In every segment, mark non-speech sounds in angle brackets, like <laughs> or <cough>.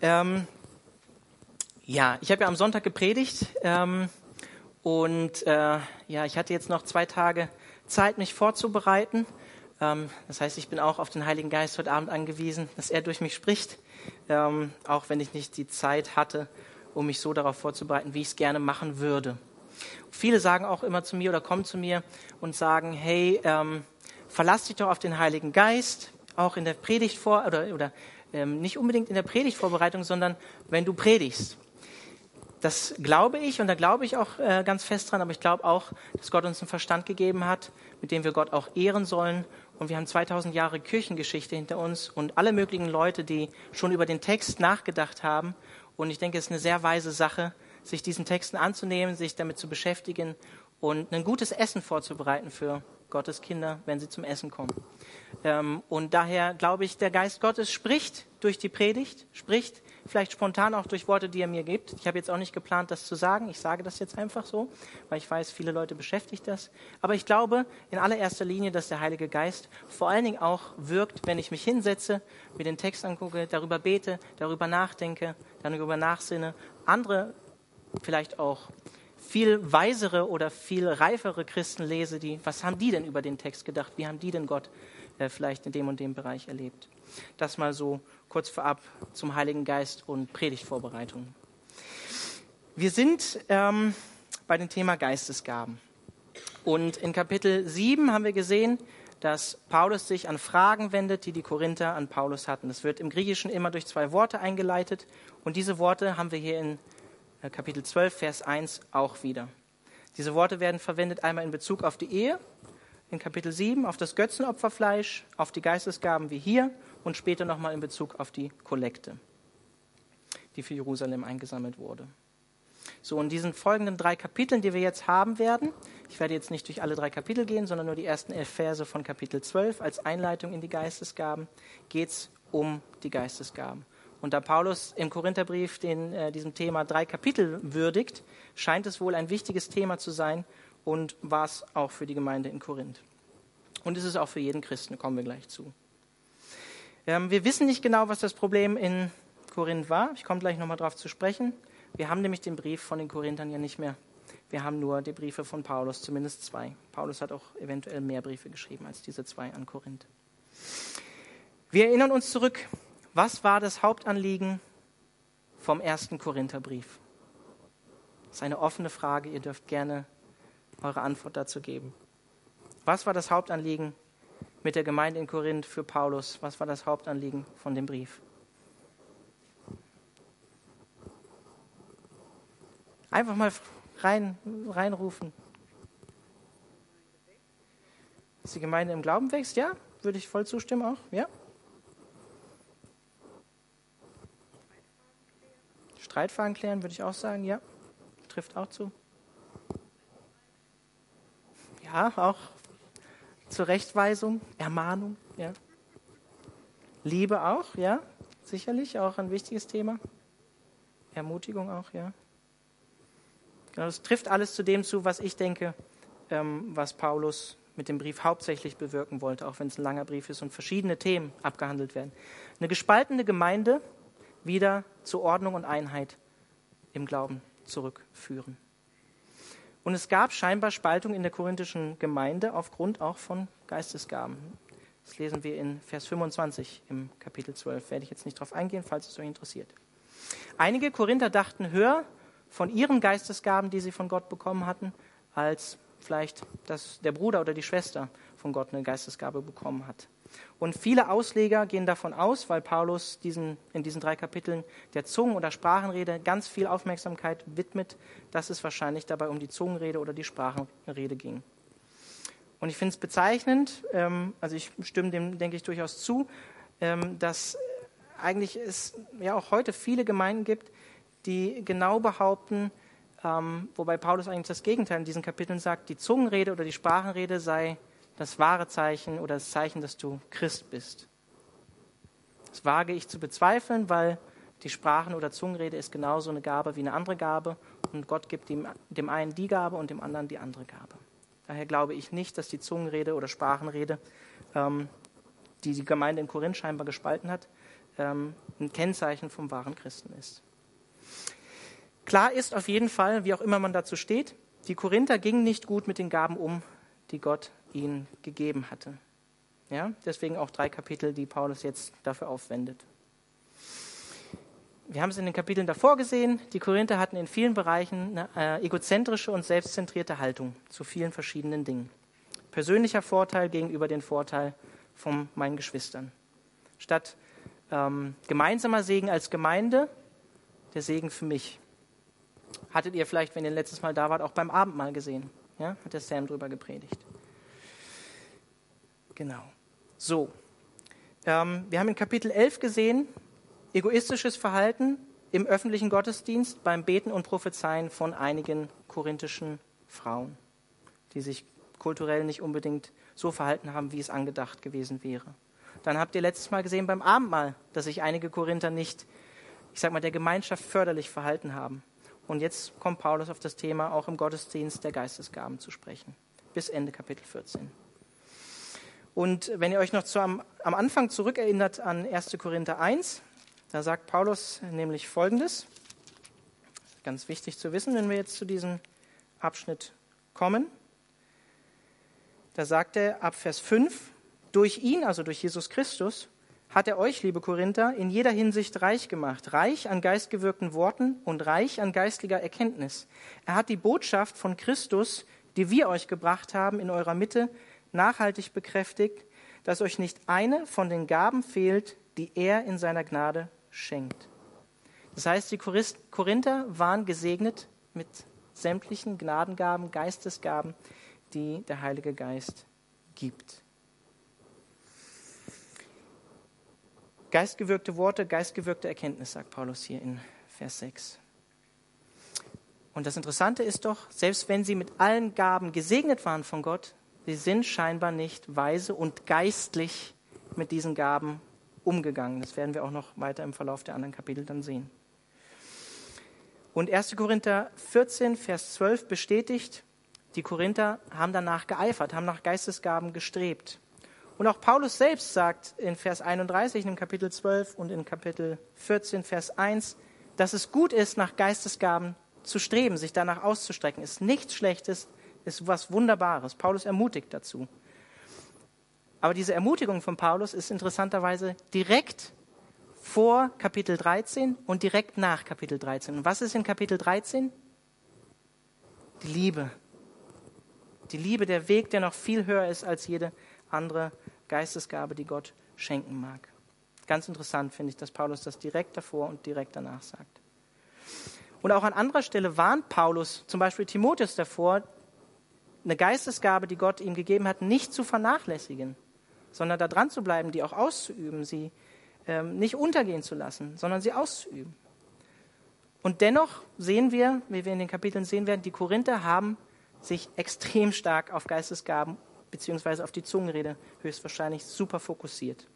Ähm, ja, ich habe ja am Sonntag gepredigt ähm, und äh, ja, ich hatte jetzt noch zwei Tage Zeit, mich vorzubereiten. Ähm, das heißt, ich bin auch auf den Heiligen Geist heute Abend angewiesen, dass er durch mich spricht, ähm, auch wenn ich nicht die Zeit hatte, um mich so darauf vorzubereiten, wie ich es gerne machen würde. Viele sagen auch immer zu mir oder kommen zu mir und sagen, hey, ähm, verlass dich doch auf den Heiligen Geist, auch in der Predigt vor oder, oder ähm, nicht unbedingt in der Predigtvorbereitung, sondern wenn du predigst. Das glaube ich und da glaube ich auch äh, ganz fest dran, aber ich glaube auch, dass Gott uns einen Verstand gegeben hat, mit dem wir Gott auch ehren sollen. Und wir haben 2000 Jahre Kirchengeschichte hinter uns und alle möglichen Leute, die schon über den Text nachgedacht haben. Und ich denke, es ist eine sehr weise Sache, sich diesen Texten anzunehmen, sich damit zu beschäftigen und ein gutes Essen vorzubereiten für Gottes Kinder, wenn sie zum Essen kommen. Ähm, und daher glaube ich, der Geist Gottes spricht durch die Predigt, spricht vielleicht spontan auch durch Worte, die er mir gibt. Ich habe jetzt auch nicht geplant, das zu sagen. Ich sage das jetzt einfach so, weil ich weiß, viele Leute beschäftigt das. Aber ich glaube in allererster Linie, dass der Heilige Geist vor allen Dingen auch wirkt, wenn ich mich hinsetze, mir den Text angucke, darüber bete, darüber nachdenke, darüber nachsinne, andere vielleicht auch viel weisere oder viel reifere Christen lese, die, was haben die denn über den Text gedacht? Wie haben die denn Gott äh, vielleicht in dem und dem Bereich erlebt? Das mal so kurz vorab zum Heiligen Geist und Predigtvorbereitung. Wir sind ähm, bei dem Thema Geistesgaben. Und in Kapitel 7 haben wir gesehen, dass Paulus sich an Fragen wendet, die die Korinther an Paulus hatten. Das wird im Griechischen immer durch zwei Worte eingeleitet. Und diese Worte haben wir hier in Kapitel 12, Vers 1 auch wieder. Diese Worte werden verwendet einmal in Bezug auf die Ehe, in Kapitel 7 auf das Götzenopferfleisch, auf die Geistesgaben wie hier und später nochmal in Bezug auf die Kollekte, die für Jerusalem eingesammelt wurde. So, in diesen folgenden drei Kapiteln, die wir jetzt haben werden, ich werde jetzt nicht durch alle drei Kapitel gehen, sondern nur die ersten elf Verse von Kapitel 12 als Einleitung in die Geistesgaben, geht es um die Geistesgaben. Und da Paulus im Korintherbrief den, äh, diesem Thema drei Kapitel würdigt, scheint es wohl ein wichtiges Thema zu sein und war es auch für die Gemeinde in Korinth. Und es ist auch für jeden Christen, kommen wir gleich zu. Ähm, wir wissen nicht genau, was das Problem in Korinth war. Ich komme gleich nochmal darauf zu sprechen. Wir haben nämlich den Brief von den Korinthern ja nicht mehr. Wir haben nur die Briefe von Paulus, zumindest zwei. Paulus hat auch eventuell mehr Briefe geschrieben als diese zwei an Korinth. Wir erinnern uns zurück was war das Hauptanliegen vom ersten Korintherbrief? Das ist eine offene Frage. Ihr dürft gerne eure Antwort dazu geben. Was war das Hauptanliegen mit der Gemeinde in Korinth für Paulus? Was war das Hauptanliegen von dem Brief? Einfach mal rein, reinrufen. Dass die Gemeinde im Glauben wächst, ja? Würde ich voll zustimmen auch, ja? Streitfragen klären, würde ich auch sagen, ja. Trifft auch zu. Ja, auch Zurechtweisung, Ermahnung, ja. Liebe auch, ja, sicherlich auch ein wichtiges Thema. Ermutigung auch, ja. Genau, das trifft alles zu dem zu, was ich denke, ähm, was Paulus mit dem Brief hauptsächlich bewirken wollte, auch wenn es ein langer Brief ist und verschiedene Themen abgehandelt werden. Eine gespaltene Gemeinde wieder zu Ordnung und Einheit im Glauben zurückführen. Und es gab scheinbar Spaltung in der korinthischen Gemeinde aufgrund auch von Geistesgaben. Das lesen wir in Vers 25 im Kapitel 12. Werde ich jetzt nicht darauf eingehen, falls es euch interessiert. Einige Korinther dachten höher von ihren Geistesgaben, die sie von Gott bekommen hatten, als vielleicht dass der Bruder oder die Schwester von Gott eine Geistesgabe bekommen hat. Und viele Ausleger gehen davon aus, weil Paulus diesen, in diesen drei Kapiteln der Zungen- oder Sprachenrede ganz viel Aufmerksamkeit widmet, dass es wahrscheinlich dabei um die Zungenrede oder die Sprachenrede ging. Und ich finde es bezeichnend, ähm, also ich stimme dem, denke ich, durchaus zu, ähm, dass eigentlich es ja auch heute viele Gemeinden gibt, die genau behaupten, ähm, wobei Paulus eigentlich das Gegenteil in diesen Kapiteln sagt, die Zungenrede oder die Sprachenrede sei das wahre Zeichen oder das Zeichen, dass du Christ bist. Das wage ich zu bezweifeln, weil die Sprachen- oder Zungenrede ist genauso eine Gabe wie eine andere Gabe und Gott gibt dem, dem einen die Gabe und dem anderen die andere Gabe. Daher glaube ich nicht, dass die Zungenrede oder Sprachenrede, ähm, die die Gemeinde in Korinth scheinbar gespalten hat, ähm, ein Kennzeichen vom wahren Christen ist. Klar ist auf jeden Fall, wie auch immer man dazu steht, die Korinther gingen nicht gut mit den Gaben um, die Gott ihnen gegeben hatte. Ja, deswegen auch drei Kapitel, die Paulus jetzt dafür aufwendet. Wir haben es in den Kapiteln davor gesehen, die Korinther hatten in vielen Bereichen eine äh, egozentrische und selbstzentrierte Haltung zu vielen verschiedenen Dingen. Persönlicher Vorteil gegenüber dem Vorteil von meinen Geschwistern. Statt ähm, gemeinsamer Segen als Gemeinde, der Segen für mich. Hattet ihr vielleicht, wenn ihr letztes Mal da wart, auch beim Abendmahl gesehen. Ja? Hat der Sam drüber gepredigt. Genau. So. Ähm, wir haben in Kapitel 11 gesehen, egoistisches Verhalten im öffentlichen Gottesdienst beim Beten und Prophezeien von einigen korinthischen Frauen, die sich kulturell nicht unbedingt so verhalten haben, wie es angedacht gewesen wäre. Dann habt ihr letztes Mal gesehen beim Abendmahl, dass sich einige Korinther nicht, ich sag mal, der Gemeinschaft förderlich verhalten haben. Und jetzt kommt Paulus auf das Thema auch im Gottesdienst der Geistesgaben zu sprechen. Bis Ende Kapitel 14. Und wenn ihr euch noch zu am, am Anfang zurückerinnert an 1. Korinther 1, da sagt Paulus nämlich Folgendes. Ganz wichtig zu wissen, wenn wir jetzt zu diesem Abschnitt kommen. Da sagt er ab Vers 5, durch ihn, also durch Jesus Christus, hat er euch, liebe Korinther, in jeder Hinsicht reich gemacht, reich an geistgewirkten Worten und reich an geistlicher Erkenntnis. Er hat die Botschaft von Christus, die wir euch gebracht haben, in eurer Mitte nachhaltig bekräftigt, dass euch nicht eine von den Gaben fehlt, die er in seiner Gnade schenkt. Das heißt, die Korinther waren gesegnet mit sämtlichen Gnadengaben, Geistesgaben, die der Heilige Geist gibt. Geistgewirkte Worte, geistgewirkte Erkenntnis, sagt Paulus hier in Vers 6. Und das Interessante ist doch, selbst wenn sie mit allen Gaben gesegnet waren von Gott, sie sind scheinbar nicht weise und geistlich mit diesen Gaben umgegangen. Das werden wir auch noch weiter im Verlauf der anderen Kapitel dann sehen. Und 1. Korinther 14, Vers 12 bestätigt, die Korinther haben danach geeifert, haben nach Geistesgaben gestrebt. Und auch Paulus selbst sagt in Vers 31 in Kapitel 12 und in Kapitel 14, Vers 1, dass es gut ist, nach Geistesgaben zu streben, sich danach auszustrecken. Ist nichts Schlechtes, ist was Wunderbares. Paulus ermutigt dazu. Aber diese Ermutigung von Paulus ist interessanterweise direkt vor Kapitel 13 und direkt nach Kapitel 13. Und was ist in Kapitel 13? Die Liebe. Die Liebe, der Weg, der noch viel höher ist als jede andere Geistesgabe, die Gott schenken mag. Ganz interessant finde ich, dass Paulus das direkt davor und direkt danach sagt. Und auch an anderer Stelle warnt Paulus zum Beispiel Timotheus davor, eine Geistesgabe, die Gott ihm gegeben hat, nicht zu vernachlässigen, sondern da dran zu bleiben, die auch auszuüben, sie ähm, nicht untergehen zu lassen, sondern sie auszuüben. Und dennoch sehen wir, wie wir in den Kapiteln sehen werden, die Korinther haben sich extrem stark auf Geistesgaben beziehungsweise auf die Zungenrede höchstwahrscheinlich super fokussiert.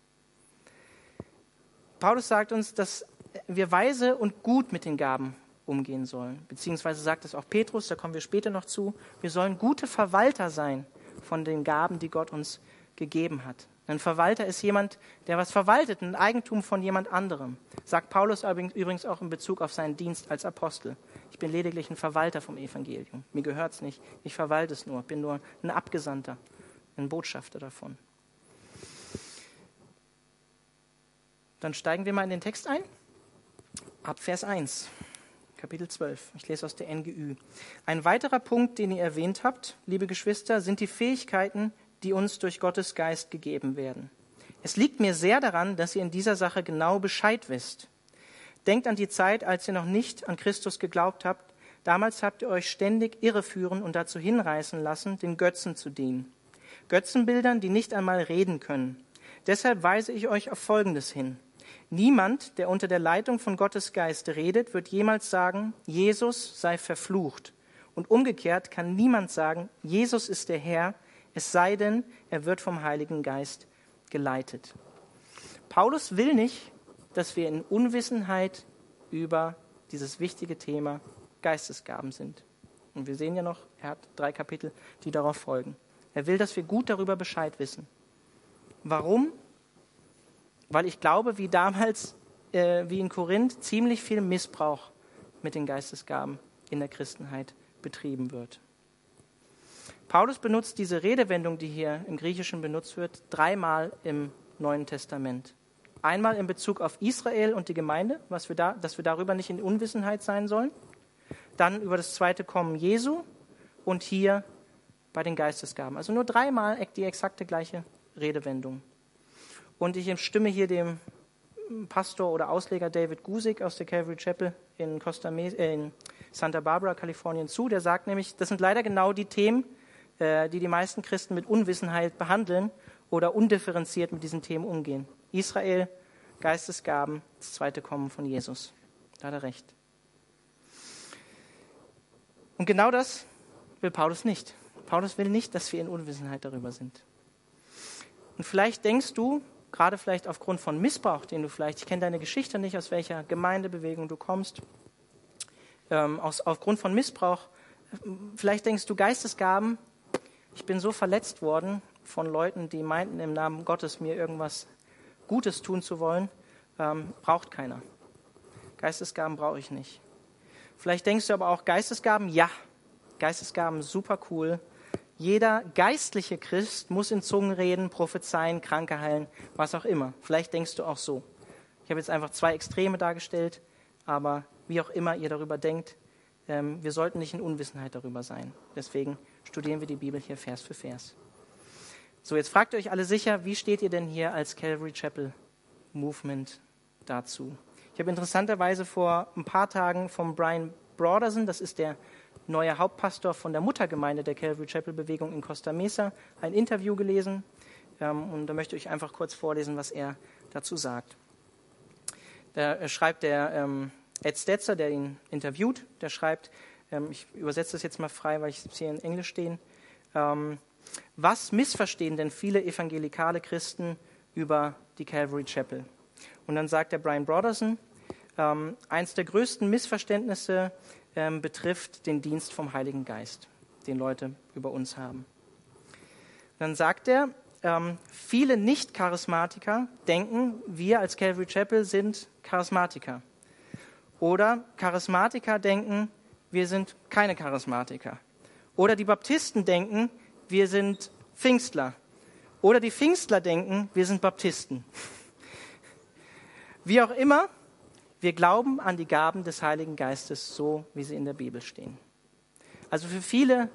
Paulus sagt uns, dass wir weise und gut mit den Gaben umgehen sollen. Beziehungsweise sagt es auch Petrus, da kommen wir später noch zu, wir sollen gute Verwalter sein von den Gaben, die Gott uns gegeben hat. Ein Verwalter ist jemand, der was verwaltet, ein Eigentum von jemand anderem. Sagt Paulus übrigens auch in Bezug auf seinen Dienst als Apostel. Ich bin lediglich ein Verwalter vom Evangelium. Mir gehört es nicht. Ich verwalte es nur. Bin nur ein Abgesandter ein Botschafter davon. Dann steigen wir mal in den Text ein. Ab Vers 1, Kapitel 12. Ich lese aus der NGÜ. Ein weiterer Punkt, den ihr erwähnt habt, liebe Geschwister, sind die Fähigkeiten, die uns durch Gottes Geist gegeben werden. Es liegt mir sehr daran, dass ihr in dieser Sache genau Bescheid wisst. Denkt an die Zeit, als ihr noch nicht an Christus geglaubt habt. Damals habt ihr euch ständig irreführen und dazu hinreißen lassen, den Götzen zu dienen. Götzenbildern, die nicht einmal reden können. Deshalb weise ich euch auf Folgendes hin. Niemand, der unter der Leitung von Gottes Geist redet, wird jemals sagen, Jesus sei verflucht. Und umgekehrt kann niemand sagen, Jesus ist der Herr, es sei denn, er wird vom Heiligen Geist geleitet. Paulus will nicht, dass wir in Unwissenheit über dieses wichtige Thema Geistesgaben sind. Und wir sehen ja noch, er hat drei Kapitel, die darauf folgen. Er will, dass wir gut darüber Bescheid wissen. Warum? Weil ich glaube, wie damals, äh, wie in Korinth, ziemlich viel Missbrauch mit den Geistesgaben in der Christenheit betrieben wird. Paulus benutzt diese Redewendung, die hier im Griechischen benutzt wird, dreimal im Neuen Testament. Einmal in Bezug auf Israel und die Gemeinde, was wir da, dass wir darüber nicht in Unwissenheit sein sollen. Dann über das zweite Kommen Jesu und hier bei den Geistesgaben. Also nur dreimal die exakte gleiche Redewendung. Und ich stimme hier dem Pastor oder Ausleger David Gusik aus der Calvary Chapel in, Costa äh, in Santa Barbara, Kalifornien zu. Der sagt nämlich, das sind leider genau die Themen, äh, die die meisten Christen mit Unwissenheit behandeln oder undifferenziert mit diesen Themen umgehen. Israel, Geistesgaben, das zweite Kommen von Jesus. Da hat er recht. Und genau das will Paulus nicht. Paulus will nicht, dass wir in Unwissenheit darüber sind. Und vielleicht denkst du, gerade vielleicht aufgrund von Missbrauch, den du vielleicht, ich kenne deine Geschichte nicht, aus welcher Gemeindebewegung du kommst, ähm, aus, aufgrund von Missbrauch, vielleicht denkst du Geistesgaben, ich bin so verletzt worden von Leuten, die meinten, im Namen Gottes mir irgendwas Gutes tun zu wollen, ähm, braucht keiner. Geistesgaben brauche ich nicht. Vielleicht denkst du aber auch Geistesgaben, ja, Geistesgaben super cool. Jeder geistliche Christ muss in Zungen reden, prophezeien, Kranke heilen, was auch immer. Vielleicht denkst du auch so. Ich habe jetzt einfach zwei Extreme dargestellt, aber wie auch immer ihr darüber denkt, ähm, wir sollten nicht in Unwissenheit darüber sein. Deswegen studieren wir die Bibel hier Vers für Vers. So, jetzt fragt ihr euch alle sicher, wie steht ihr denn hier als Calvary Chapel Movement dazu? Ich habe interessanterweise vor ein paar Tagen vom Brian Broderson, das ist der neue Hauptpastor von der Muttergemeinde der Calvary Chapel Bewegung in Costa Mesa, ein Interview gelesen. Ähm, und da möchte ich einfach kurz vorlesen, was er dazu sagt. Da schreibt der ähm, Ed Stetzer, der ihn interviewt, der schreibt, ähm, ich übersetze das jetzt mal frei, weil ich es hier in Englisch stehen. Was missverstehen denn viele evangelikale Christen über die Calvary Chapel? Und dann sagt der Brian Broderson, eins der größten Missverständnisse ähm, betrifft den Dienst vom Heiligen Geist, den Leute über uns haben. Dann sagt er, ähm, viele Nicht-Charismatiker denken, wir als Calvary Chapel sind Charismatiker. Oder Charismatiker denken, wir sind keine Charismatiker. Oder die Baptisten denken, wir sind Pfingstler. Oder die Pfingstler denken, wir sind Baptisten. Wie auch immer, wir glauben an die Gaben des Heiligen Geistes, so wie sie in der Bibel stehen. Also für viele,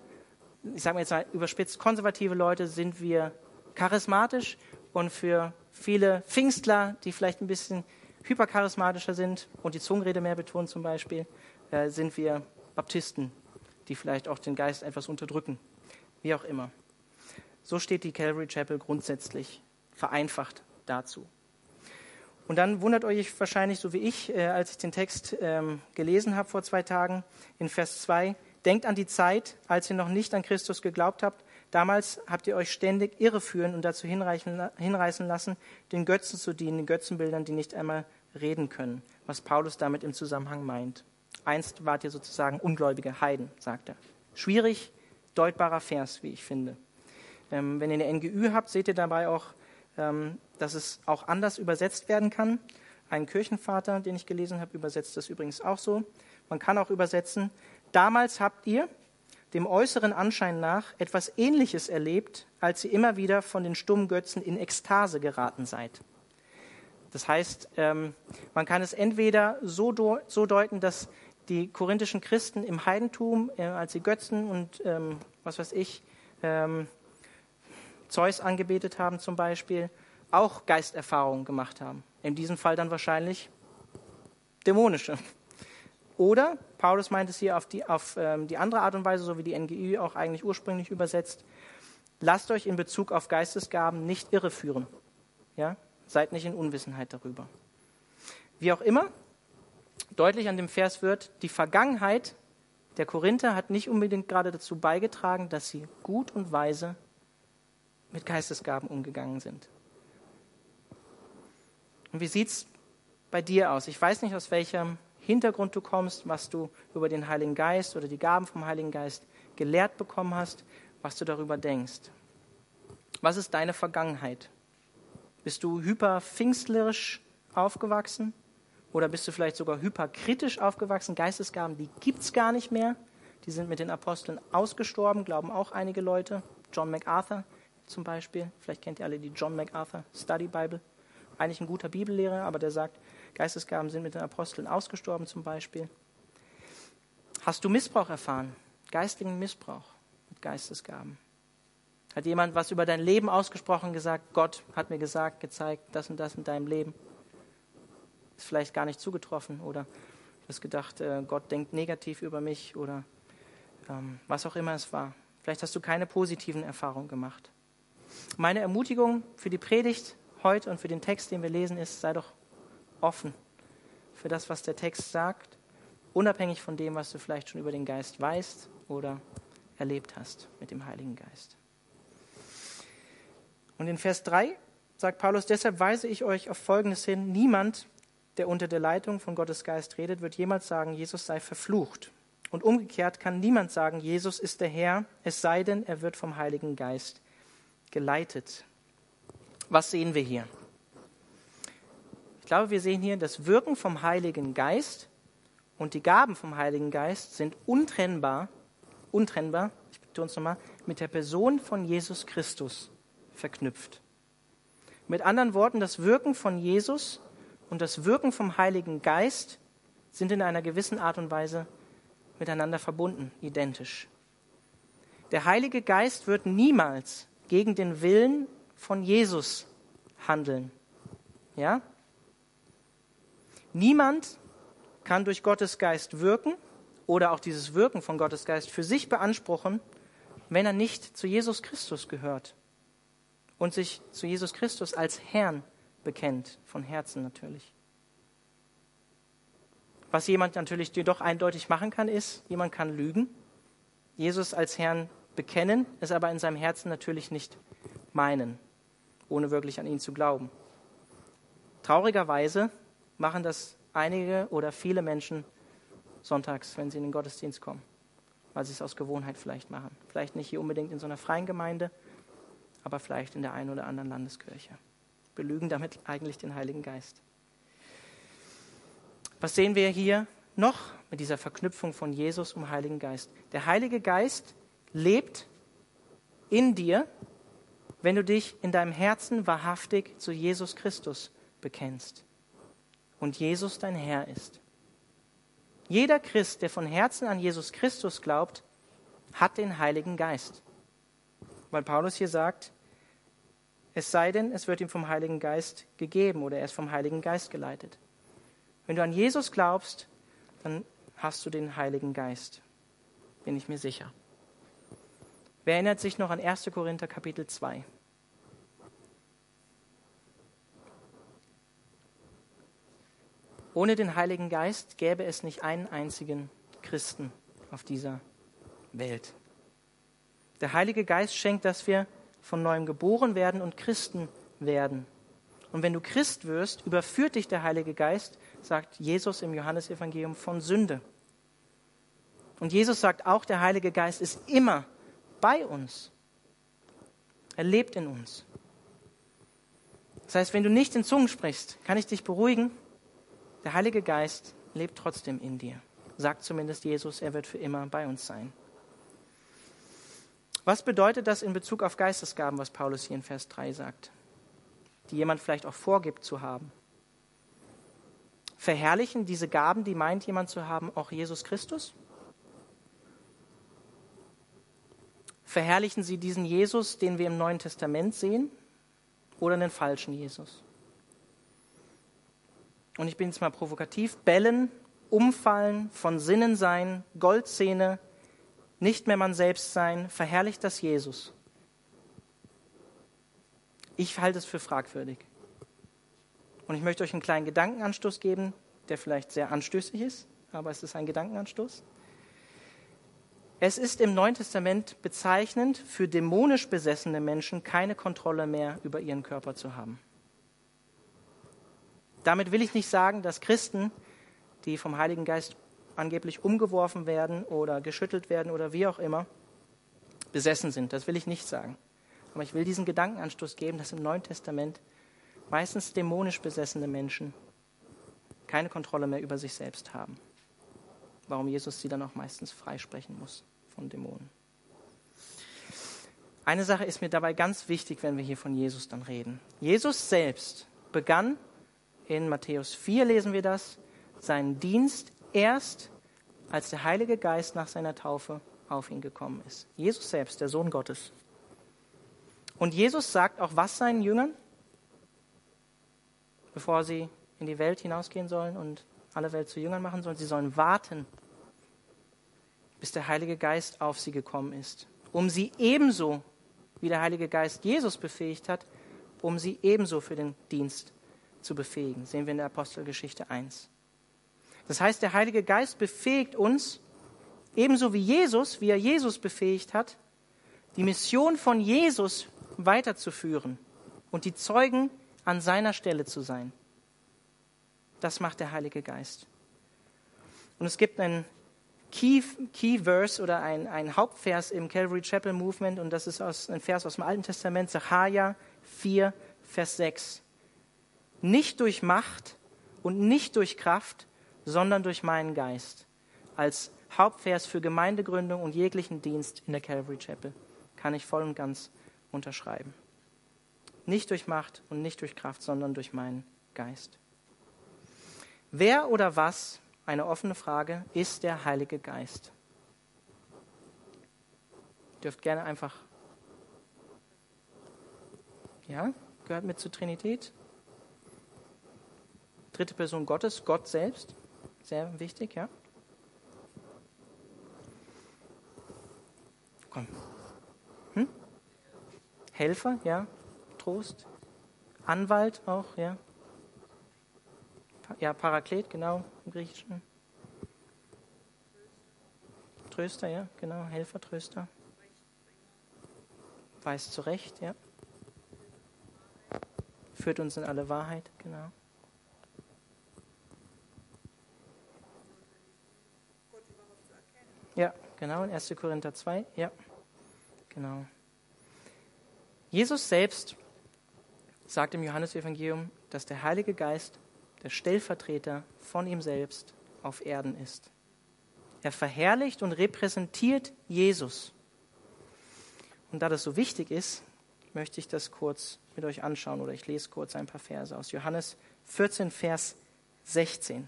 ich sage mal jetzt mal überspitzt, konservative Leute sind wir charismatisch und für viele Pfingstler, die vielleicht ein bisschen hypercharismatischer sind und die Zungenrede mehr betonen zum Beispiel, äh, sind wir Baptisten, die vielleicht auch den Geist etwas unterdrücken. Wie auch immer. So steht die Calvary Chapel grundsätzlich vereinfacht dazu. Und dann wundert euch wahrscheinlich, so wie ich, äh, als ich den Text ähm, gelesen habe vor zwei Tagen, in Vers 2, denkt an die Zeit, als ihr noch nicht an Christus geglaubt habt. Damals habt ihr euch ständig irreführen und dazu hinreißen lassen, den Götzen zu dienen, den Götzenbildern, die nicht einmal reden können, was Paulus damit im Zusammenhang meint. Einst wart ihr sozusagen ungläubige Heiden, sagt er. Schwierig deutbarer Vers, wie ich finde. Ähm, wenn ihr eine NGÜ habt, seht ihr dabei auch ähm, dass es auch anders übersetzt werden kann. Ein Kirchenvater, den ich gelesen habe, übersetzt das übrigens auch so. Man kann auch übersetzen, damals habt ihr dem äußeren Anschein nach etwas Ähnliches erlebt, als ihr immer wieder von den stummen Götzen in Ekstase geraten seid. Das heißt, ähm, man kann es entweder so, deuten, dass die korinthischen Christen im Heidentum, äh, als sie Götzen und ähm, was weiß ich, ähm, Zeus angebetet haben zum Beispiel, auch Geisterfahrungen gemacht haben. In diesem Fall dann wahrscheinlich dämonische. Oder, Paulus meint es hier auf die, auf, ähm, die andere Art und Weise, so wie die NGÜ auch eigentlich ursprünglich übersetzt, lasst euch in Bezug auf Geistesgaben nicht irreführen. Ja? Seid nicht in Unwissenheit darüber. Wie auch immer, deutlich an dem Vers wird, die Vergangenheit der Korinther hat nicht unbedingt gerade dazu beigetragen, dass sie gut und weise mit Geistesgaben umgegangen sind. Und wie sieht es bei dir aus? Ich weiß nicht, aus welchem Hintergrund du kommst, was du über den Heiligen Geist oder die Gaben vom Heiligen Geist gelehrt bekommen hast, was du darüber denkst. Was ist deine Vergangenheit? Bist du hyperpfingstlerisch aufgewachsen? Oder bist du vielleicht sogar hyperkritisch aufgewachsen? Geistesgaben, die gibt es gar nicht mehr. Die sind mit den Aposteln ausgestorben, glauben auch einige Leute. John MacArthur zum Beispiel. Vielleicht kennt ihr alle die John MacArthur Study Bible. Eigentlich ein guter Bibellehrer, aber der sagt, Geistesgaben sind mit den Aposteln ausgestorben zum Beispiel. Hast du Missbrauch erfahren? Geistigen Missbrauch mit Geistesgaben? Hat jemand was über dein Leben ausgesprochen, gesagt, Gott hat mir gesagt, gezeigt, das und das in deinem Leben? Ist vielleicht gar nicht zugetroffen oder du hast gedacht, äh, Gott denkt negativ über mich oder ähm, was auch immer es war. Vielleicht hast du keine positiven Erfahrungen gemacht. Meine Ermutigung für die Predigt heute und für den Text, den wir lesen, ist, sei doch offen für das, was der Text sagt, unabhängig von dem, was du vielleicht schon über den Geist weißt oder erlebt hast mit dem Heiligen Geist. Und in Vers 3 sagt Paulus, deshalb weise ich euch auf Folgendes hin, niemand, der unter der Leitung von Gottes Geist redet, wird jemals sagen, Jesus sei verflucht. Und umgekehrt kann niemand sagen, Jesus ist der Herr, es sei denn, er wird vom Heiligen Geist geleitet. Was sehen wir hier? Ich glaube, wir sehen hier, das Wirken vom Heiligen Geist und die Gaben vom Heiligen Geist sind untrennbar, untrennbar, ich betone es nochmal, mit der Person von Jesus Christus verknüpft. Mit anderen Worten, das Wirken von Jesus und das Wirken vom Heiligen Geist sind in einer gewissen Art und Weise miteinander verbunden, identisch. Der Heilige Geist wird niemals gegen den Willen von Jesus handeln. Ja? Niemand kann durch Gottes Geist wirken oder auch dieses Wirken von Gottes Geist für sich beanspruchen, wenn er nicht zu Jesus Christus gehört und sich zu Jesus Christus als Herrn bekennt, von Herzen natürlich. Was jemand natürlich jedoch eindeutig machen kann, ist, jemand kann lügen, Jesus als Herrn bekennen, es aber in seinem Herzen natürlich nicht meinen, ohne wirklich an ihn zu glauben. Traurigerweise machen das einige oder viele Menschen sonntags, wenn sie in den Gottesdienst kommen, weil sie es aus Gewohnheit vielleicht machen. Vielleicht nicht hier unbedingt in so einer freien Gemeinde, aber vielleicht in der einen oder anderen Landeskirche. Belügen damit eigentlich den Heiligen Geist. Was sehen wir hier noch mit dieser Verknüpfung von Jesus und Heiligen Geist? Der Heilige Geist lebt in dir, wenn du dich in deinem Herzen wahrhaftig zu Jesus Christus bekennst und Jesus dein Herr ist. Jeder Christ, der von Herzen an Jesus Christus glaubt, hat den Heiligen Geist. Weil Paulus hier sagt, es sei denn, es wird ihm vom Heiligen Geist gegeben oder er ist vom Heiligen Geist geleitet. Wenn du an Jesus glaubst, dann hast du den Heiligen Geist. Bin ich mir sicher. Wer erinnert sich noch an 1. Korinther Kapitel 2? Ohne den Heiligen Geist gäbe es nicht einen einzigen Christen auf dieser Welt. Der Heilige Geist schenkt, dass wir von neuem geboren werden und Christen werden. Und wenn du Christ wirst, überführt dich der Heilige Geist, sagt Jesus im Johannesevangelium, von Sünde. Und Jesus sagt auch, der Heilige Geist ist immer bei uns. Er lebt in uns. Das heißt, wenn du nicht in Zungen sprichst, kann ich dich beruhigen, der Heilige Geist lebt trotzdem in dir. Sagt zumindest Jesus, er wird für immer bei uns sein. Was bedeutet das in Bezug auf Geistesgaben, was Paulus hier in Vers 3 sagt, die jemand vielleicht auch vorgibt zu haben? Verherrlichen diese Gaben, die meint jemand zu haben, auch Jesus Christus? Verherrlichen sie diesen Jesus, den wir im Neuen Testament sehen, oder den falschen Jesus? Und ich bin jetzt mal provokativ, bellen, umfallen, von Sinnen sein, Goldzähne, nicht mehr man selbst sein, verherrlicht das Jesus. Ich halte es für fragwürdig. Und ich möchte euch einen kleinen Gedankenanstoß geben, der vielleicht sehr anstößig ist, aber es ist ein Gedankenanstoß. Es ist im Neuen Testament bezeichnend, für dämonisch besessene Menschen keine Kontrolle mehr über ihren Körper zu haben. Damit will ich nicht sagen, dass Christen, die vom Heiligen Geist angeblich umgeworfen werden oder geschüttelt werden oder wie auch immer, besessen sind. Das will ich nicht sagen. Aber ich will diesen Gedankenanstoß geben, dass im Neuen Testament meistens dämonisch besessene Menschen, keine Kontrolle mehr über sich selbst haben. Warum Jesus sie dann auch meistens freisprechen muss von Dämonen. Eine Sache ist mir dabei ganz wichtig, wenn wir hier von Jesus dann reden. Jesus selbst begann, in Matthäus 4 lesen wir das, seinen Dienst erst, als der Heilige Geist nach seiner Taufe auf ihn gekommen ist. Jesus selbst, der Sohn Gottes. Und Jesus sagt auch was seinen Jüngern, bevor sie in die Welt hinausgehen sollen und alle Welt zu Jüngern machen sollen. Sie sollen warten, bis der Heilige Geist auf sie gekommen ist, um sie ebenso, wie der Heilige Geist Jesus befähigt hat, um sie ebenso für den Dienst zu befähigen. Sehen wir in der Apostelgeschichte 1. Das heißt, der Heilige Geist befähigt uns, ebenso wie Jesus, wie er Jesus befähigt hat, die Mission von Jesus weiterzuführen und die Zeugen an seiner Stelle zu sein. Das macht der Heilige Geist. Und es gibt einen Key, Key Verse oder ein, ein Hauptvers im Calvary Chapel Movement und das ist aus, ein Vers aus dem Alten Testament, Sacharja 4, Vers 6. Nicht durch Macht und nicht durch Kraft, sondern durch meinen Geist. Als Hauptvers für Gemeindegründung und jeglichen Dienst in der Calvary Chapel kann ich voll und ganz unterschreiben. Nicht durch Macht und nicht durch Kraft, sondern durch meinen Geist. Wer oder was, eine offene Frage, ist der Heilige Geist? Ihr dürft gerne einfach. Ja, gehört mit zur Trinität. Dritte Person Gottes, Gott selbst. Sehr wichtig, ja. Komm. Hm? Helfer, ja. Trost. Anwalt auch, ja. Ja, Paraklet, genau, im Griechischen. Tröster, ja, genau, Helfer, Tröster. Weiß zurecht, ja. Führt uns in alle Wahrheit, genau. Ja, genau, in 1. Korinther 2, ja, genau. Jesus selbst sagt im Johannesevangelium, dass der Heilige Geist der Stellvertreter von ihm selbst auf Erden ist. Er verherrlicht und repräsentiert Jesus. Und da das so wichtig ist, möchte ich das kurz mit euch anschauen oder ich lese kurz ein paar Verse aus Johannes 14, Vers 16.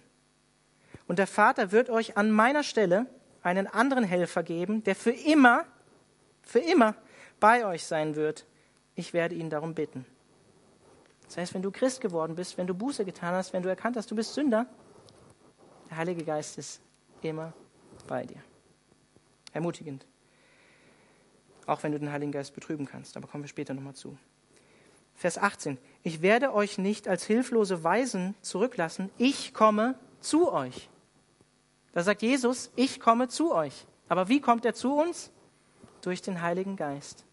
Und der Vater wird euch an meiner Stelle einen anderen Helfer geben, der für immer, für immer bei euch sein wird. Ich werde ihn darum bitten. Das heißt, wenn du Christ geworden bist, wenn du Buße getan hast, wenn du erkannt hast, du bist Sünder, der Heilige Geist ist immer bei dir. Ermutigend. Auch wenn du den Heiligen Geist betrüben kannst, aber kommen wir später nochmal zu. Vers 18. Ich werde euch nicht als hilflose Weisen zurücklassen, ich komme zu euch. Da sagt Jesus, ich komme zu euch. Aber wie kommt er zu uns? Durch den Heiligen Geist.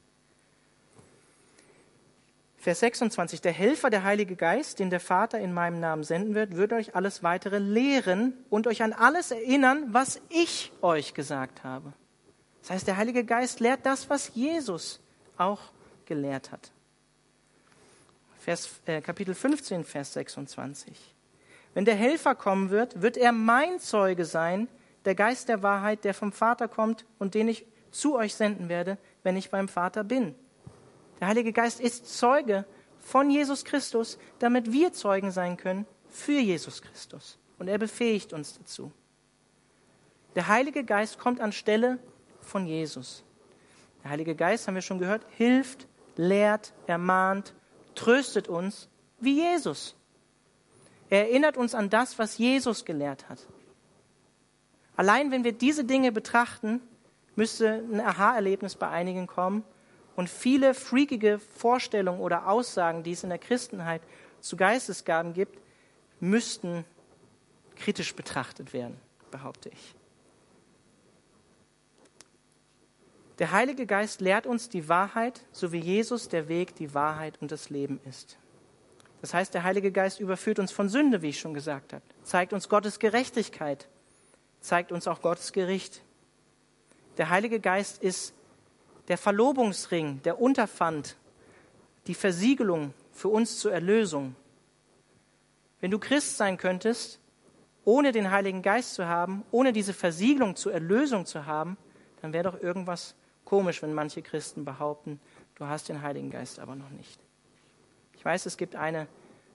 Vers 26. Der Helfer, der Heilige Geist, den der Vater in meinem Namen senden wird, wird euch alles weitere lehren und euch an alles erinnern, was ich euch gesagt habe. Das heißt, der Heilige Geist lehrt das, was Jesus auch gelehrt hat. Vers, äh, Kapitel 15, Vers 26. Wenn der Helfer kommen wird, wird er mein Zeuge sein, der Geist der Wahrheit, der vom Vater kommt und den ich zu euch senden werde, wenn ich beim Vater bin. Der Heilige Geist ist Zeuge von Jesus Christus, damit wir Zeugen sein können für Jesus Christus. Und er befähigt uns dazu. Der Heilige Geist kommt anstelle von Jesus. Der Heilige Geist, haben wir schon gehört, hilft, lehrt, ermahnt, tröstet uns wie Jesus. Er erinnert uns an das, was Jesus gelehrt hat. Allein wenn wir diese Dinge betrachten, müsste ein Aha-Erlebnis bei einigen kommen und viele freakige Vorstellungen oder Aussagen, die es in der Christenheit zu Geistesgaben gibt, müssten kritisch betrachtet werden, behaupte ich. Der Heilige Geist lehrt uns die Wahrheit, so wie Jesus der Weg, die Wahrheit und das Leben ist. Das heißt, der Heilige Geist überführt uns von Sünde, wie ich schon gesagt habe, zeigt uns Gottes Gerechtigkeit, zeigt uns auch Gottes Gericht. Der Heilige Geist ist der Verlobungsring, der Unterpfand, die Versiegelung für uns zur Erlösung. Wenn du Christ sein könntest, ohne den Heiligen Geist zu haben, ohne diese Versiegelung zur Erlösung zu haben, dann wäre doch irgendwas komisch, wenn manche Christen behaupten, du hast den Heiligen Geist aber noch nicht. Ich weiß, es gibt eine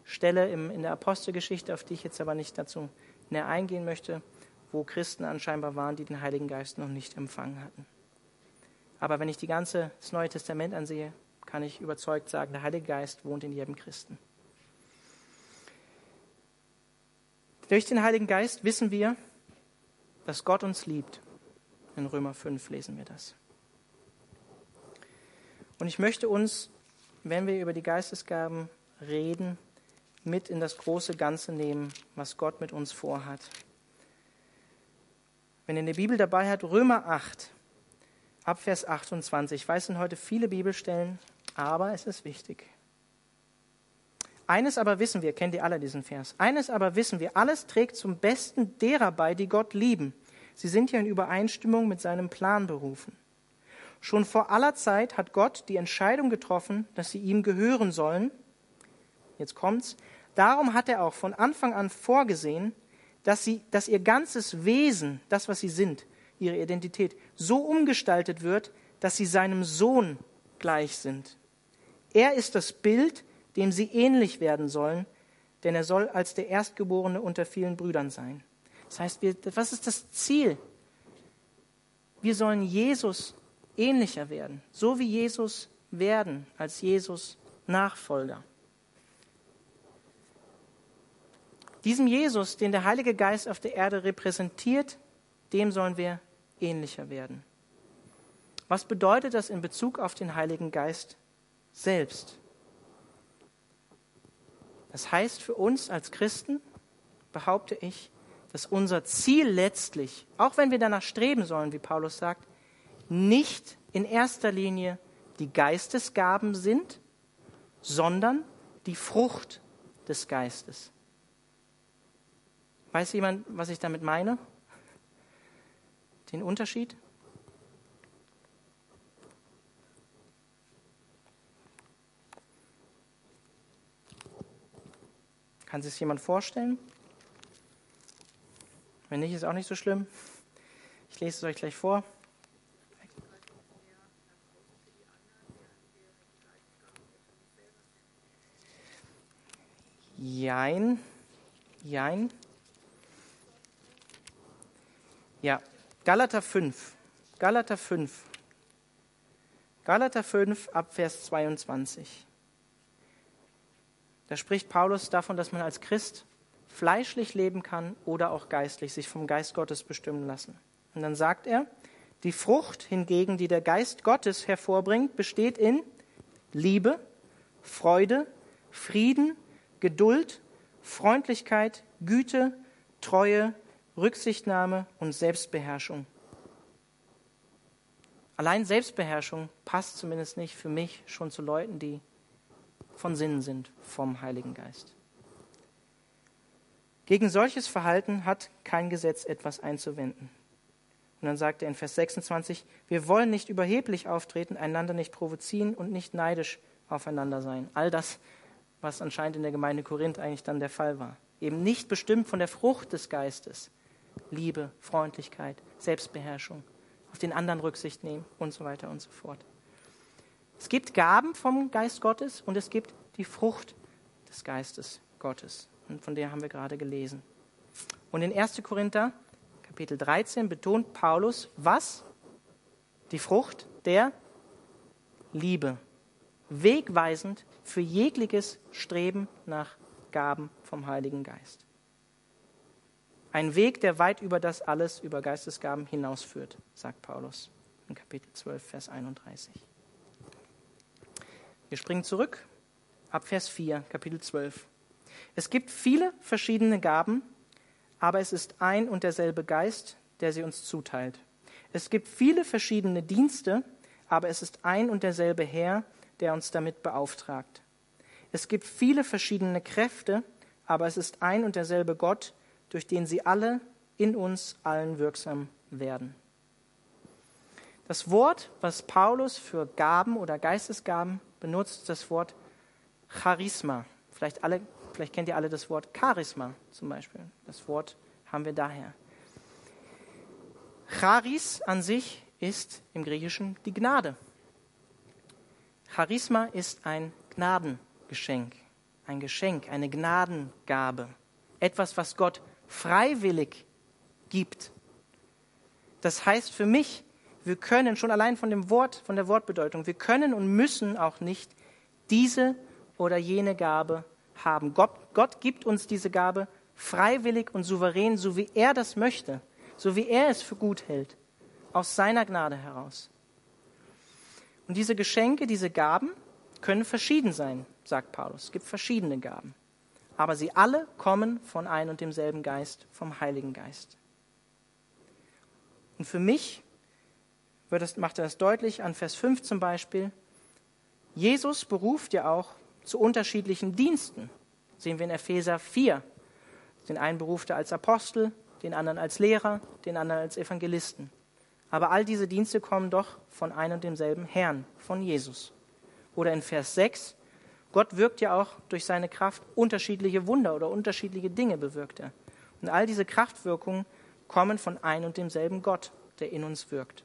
Stelle im, in der Apostelgeschichte, auf die ich jetzt aber nicht dazu näher eingehen möchte, wo Christen anscheinend waren, die den Heiligen Geist noch nicht empfangen hatten. Aber wenn ich die ganze das Neue Testament ansehe, kann ich überzeugt sagen, der Heilige Geist wohnt in jedem Christen. Durch den Heiligen Geist wissen wir, dass Gott uns liebt. In Römer 5 lesen wir das. Und ich möchte uns, wenn wir über die Geistesgaben reden, mit in das große Ganze nehmen, was Gott mit uns vorhat. Wenn ihr in der Bibel dabei habt, Römer 8, ab Vers 28. Ich weiß, sind heute viele Bibelstellen, aber es ist wichtig. Eines aber wissen wir, kennt ihr alle diesen Vers, eines aber wissen wir, alles trägt zum Besten derer bei, die Gott lieben. Sie sind ja in Übereinstimmung mit seinem Plan berufen. Schon vor aller Zeit hat Gott die Entscheidung getroffen, dass sie ihm gehören sollen. Jetzt kommt's. Darum hat er auch von Anfang an vorgesehen, dass, sie, dass ihr ganzes Wesen, das, was sie sind, ihre Identität, so umgestaltet wird, dass sie seinem Sohn gleich sind. Er ist das Bild, dem sie ähnlich werden sollen, denn er soll als der Erstgeborene unter vielen Brüdern sein. Das heißt, wir, was ist das Ziel? Wir sollen Jesus ähnlicher werden, so wie Jesus werden, als Jesus Nachfolger. Diesem Jesus, den der Heilige Geist auf der Erde repräsentiert, dem sollen wir ähnlicher werden. Was bedeutet das in Bezug auf den Heiligen Geist selbst? Das heißt für uns als Christen, behaupte ich, dass unser Ziel letztlich, auch wenn wir danach streben sollen, wie Paulus sagt, nicht in erster Linie die Geistesgaben sind, sondern die Frucht des Geistes. Weiß jemand, was ich damit meine? Den Unterschied? Kann sich jemand vorstellen? Wenn nicht, ist auch nicht so schlimm. Ich lese es euch gleich vor. Jein. Jein. Ja, Galater 5. Galater 5. Galater 5 ab Vers 22. Da spricht Paulus davon, dass man als Christ fleischlich leben kann oder auch geistlich, sich vom Geist Gottes bestimmen lassen. Und dann sagt er, die Frucht hingegen, die der Geist Gottes hervorbringt, besteht in Liebe, Freude, Frieden, Geduld, Freundlichkeit, Güte, Treue, Rücksichtnahme und Selbstbeherrschung. Allein Selbstbeherrschung passt zumindest nicht für mich schon zu Leuten, die von Sinnen sind vom Heiligen Geist. Gegen solches Verhalten hat kein Gesetz etwas einzuwenden. Und dann sagt er in Vers 26, wir wollen nicht überheblich auftreten, einander nicht provozieren und nicht neidisch aufeinander sein. All das, was anscheinend in der Gemeinde Korinth eigentlich dann der Fall war. Eben nicht bestimmt von der Frucht des Geistes. Liebe, Freundlichkeit, Selbstbeherrschung, auf den anderen Rücksicht nehmen und so weiter und so fort. Es gibt Gaben vom Geist Gottes und es gibt die Frucht des Geistes Gottes. Und von der haben wir gerade gelesen. Und in 1. Korinther, Kapitel 13, betont Paulus, was? Die Frucht der Liebe. Wegweisend für jegliches Streben nach Gaben vom Heiligen Geist. Ein Weg, der weit über das alles, über Geistesgaben hinausführt, sagt Paulus in Kapitel 12, Vers 31. Wir springen zurück ab Vers 4, Kapitel 12. Es gibt viele verschiedene Gaben, aber es ist ein und derselbe Geist, der sie uns zuteilt. Es gibt viele verschiedene Dienste, aber es ist ein und derselbe Herr, der uns damit beauftragt. Es gibt viele verschiedene Kräfte, aber es ist ein und derselbe Gott, durch den sie alle in uns allen wirksam werden. Das Wort, was Paulus für Gaben oder Geistesgaben benutzt, das Wort Charisma. Vielleicht, alle, vielleicht kennt ihr alle das Wort Charisma zum Beispiel. Das Wort haben wir daher. Charis an sich ist im Griechischen die Gnade. Charisma ist ein Gnadengeschenk, ein Geschenk, eine Gnadengabe, etwas, was Gott freiwillig gibt. Das heißt für mich, wir können schon allein von dem Wort, von der Wortbedeutung, wir können und müssen auch nicht diese oder jene Gabe haben. Gott, Gott gibt uns diese Gabe freiwillig und souverän, so wie er das möchte, so wie er es für gut hält, aus seiner Gnade heraus. Und diese Geschenke, diese Gaben können verschieden sein, sagt Paulus. Es gibt verschiedene Gaben. Aber sie alle kommen von ein und demselben Geist, vom Heiligen Geist. Und für mich das, macht er das deutlich an Vers 5 zum Beispiel. Jesus beruft ja auch zu unterschiedlichen Diensten. Das sehen wir in Epheser 4. Den einen beruft er als Apostel, den anderen als Lehrer, den anderen als Evangelisten. Aber all diese Dienste kommen doch von einem und demselben Herrn, von Jesus. Oder in Vers 6, Gott wirkt ja auch durch seine Kraft unterschiedliche Wunder oder unterschiedliche Dinge bewirkt er. Und all diese Kraftwirkungen kommen von einem und demselben Gott, der in uns wirkt.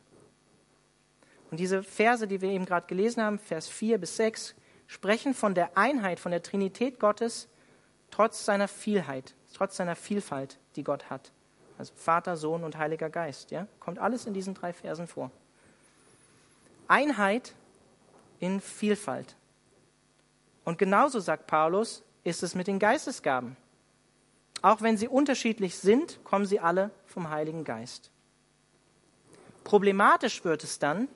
Und diese Verse, die wir eben gerade gelesen haben, Vers 4 bis 6, sprechen von der Einheit, von der Trinität Gottes, trotz seiner Vielheit, trotz seiner Vielfalt, die Gott hat. Also Vater, Sohn und Heiliger Geist. Ja? Kommt alles in diesen drei Versen vor. Einheit in Vielfalt. Und genauso sagt Paulus, ist es mit den Geistesgaben. Auch wenn sie unterschiedlich sind, kommen sie alle vom Heiligen Geist. Problematisch wird es dann,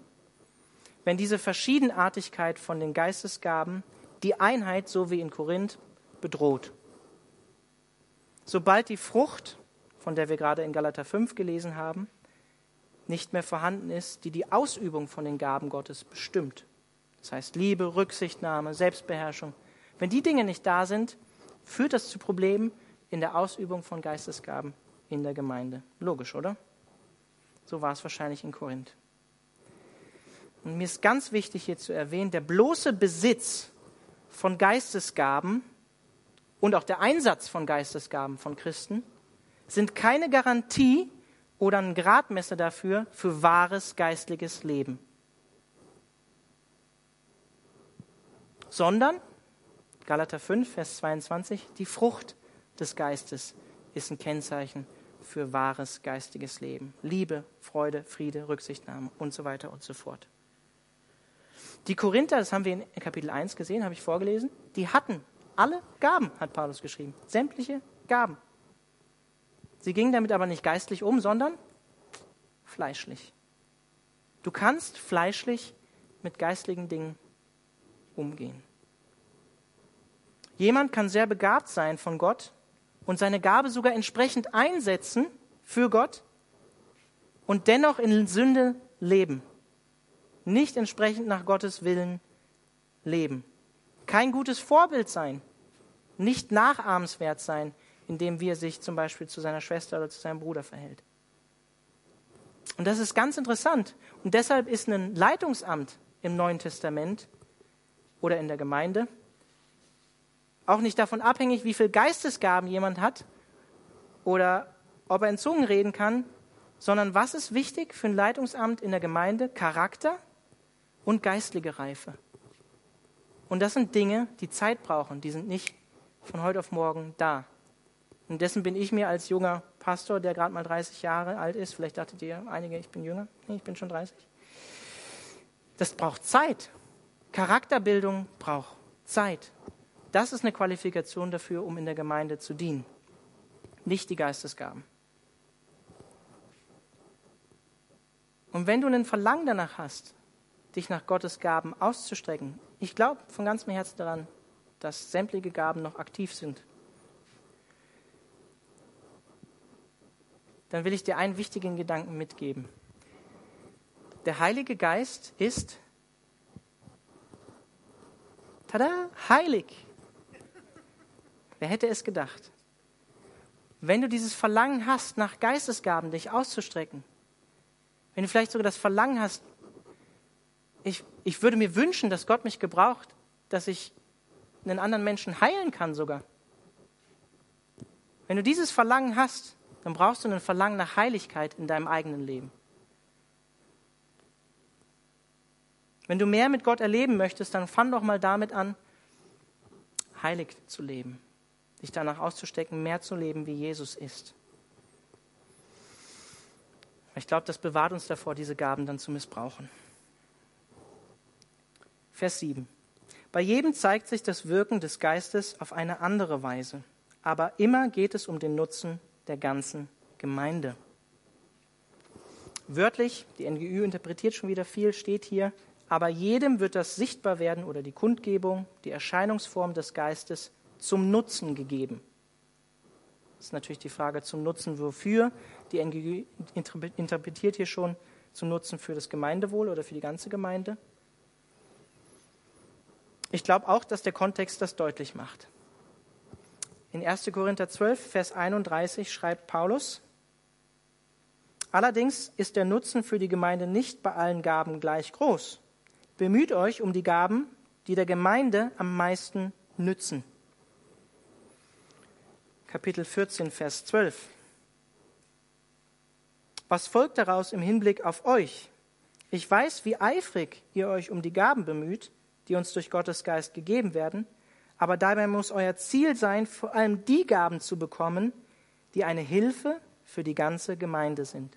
wenn diese Verschiedenartigkeit von den Geistesgaben die Einheit, so wie in Korinth, bedroht. Sobald die Frucht, von der wir gerade in Galater 5 gelesen haben, nicht mehr vorhanden ist, die die Ausübung von den Gaben Gottes bestimmt. Das heißt Liebe, Rücksichtnahme, Selbstbeherrschung. Wenn die Dinge nicht da sind, führt das zu Problemen in der Ausübung von Geistesgaben in der Gemeinde. Logisch, oder? So war es wahrscheinlich in Korinth. Und mir ist ganz wichtig hier zu erwähnen, der bloße Besitz von Geistesgaben und auch der Einsatz von Geistesgaben von Christen sind keine Garantie oder ein Gradmesser dafür für wahres geistliches Leben. Sondern, Galater 5, Vers 22, die Frucht des Geistes ist ein Kennzeichen für wahres geistiges Leben. Liebe, Freude, Friede, Rücksichtnahme und so weiter und so fort. Die Korinther, das haben wir in Kapitel 1 gesehen, habe ich vorgelesen, die hatten alle Gaben, hat Paulus geschrieben. Sämtliche Gaben. Sie gingen damit aber nicht geistlich um, sondern fleischlich. Du kannst fleischlich mit geistlichen Dingen umgehen. Jemand kann sehr begabt sein von Gott und seine Gabe sogar entsprechend einsetzen für Gott und dennoch in Sünde leben nicht entsprechend nach Gottes Willen leben. Kein gutes Vorbild sein, nicht nachahmenswert sein, indem wie er sich zum Beispiel zu seiner Schwester oder zu seinem Bruder verhält. Und das ist ganz interessant. Und deshalb ist ein Leitungsamt im Neuen Testament oder in der Gemeinde auch nicht davon abhängig, wie viel Geistesgaben jemand hat oder ob er in Zungen reden kann, sondern was ist wichtig für ein Leitungsamt in der Gemeinde? Charakter und geistliche Reife. Und das sind Dinge, die Zeit brauchen, die sind nicht von heute auf morgen da. Und dessen bin ich mir als junger Pastor, der gerade mal 30 Jahre alt ist, vielleicht dachtet ihr einige, ich bin jünger, nee, ich bin schon 30. Das braucht Zeit. Charakterbildung braucht Zeit. Das ist eine Qualifikation dafür, um in der Gemeinde zu dienen, nicht die Geistesgaben. Und wenn du einen Verlangen danach hast, dich nach Gottes Gaben auszustrecken. Ich glaube von ganzem Herzen daran, dass sämtliche Gaben noch aktiv sind. Dann will ich dir einen wichtigen Gedanken mitgeben. Der Heilige Geist ist, tada, heilig. Wer hätte es gedacht? Wenn du dieses Verlangen hast, nach Geistesgaben dich auszustrecken, wenn du vielleicht sogar das Verlangen hast, ich, ich würde mir wünschen, dass Gott mich gebraucht, dass ich einen anderen Menschen heilen kann sogar. Wenn du dieses Verlangen hast, dann brauchst du ein Verlangen nach Heiligkeit in deinem eigenen Leben. Wenn du mehr mit Gott erleben möchtest, dann fang doch mal damit an, heilig zu leben, dich danach auszustecken, mehr zu leben, wie Jesus ist. Ich glaube, das bewahrt uns davor, diese Gaben dann zu missbrauchen. Vers 7. Bei jedem zeigt sich das Wirken des Geistes auf eine andere Weise, aber immer geht es um den Nutzen der ganzen Gemeinde. Wörtlich, die NGÜ interpretiert schon wieder viel, steht hier, aber jedem wird das Sichtbarwerden oder die Kundgebung, die Erscheinungsform des Geistes zum Nutzen gegeben. Das ist natürlich die Frage zum Nutzen wofür. Die NGÜ interpretiert hier schon zum Nutzen für das Gemeindewohl oder für die ganze Gemeinde. Ich glaube auch, dass der Kontext das deutlich macht. In 1. Korinther 12, Vers 31 schreibt Paulus, Allerdings ist der Nutzen für die Gemeinde nicht bei allen Gaben gleich groß. Bemüht euch um die Gaben, die der Gemeinde am meisten nützen. Kapitel 14, Vers 12. Was folgt daraus im Hinblick auf euch? Ich weiß, wie eifrig ihr euch um die Gaben bemüht, die uns durch Gottes Geist gegeben werden, aber dabei muss euer Ziel sein, vor allem die Gaben zu bekommen, die eine Hilfe für die ganze Gemeinde sind.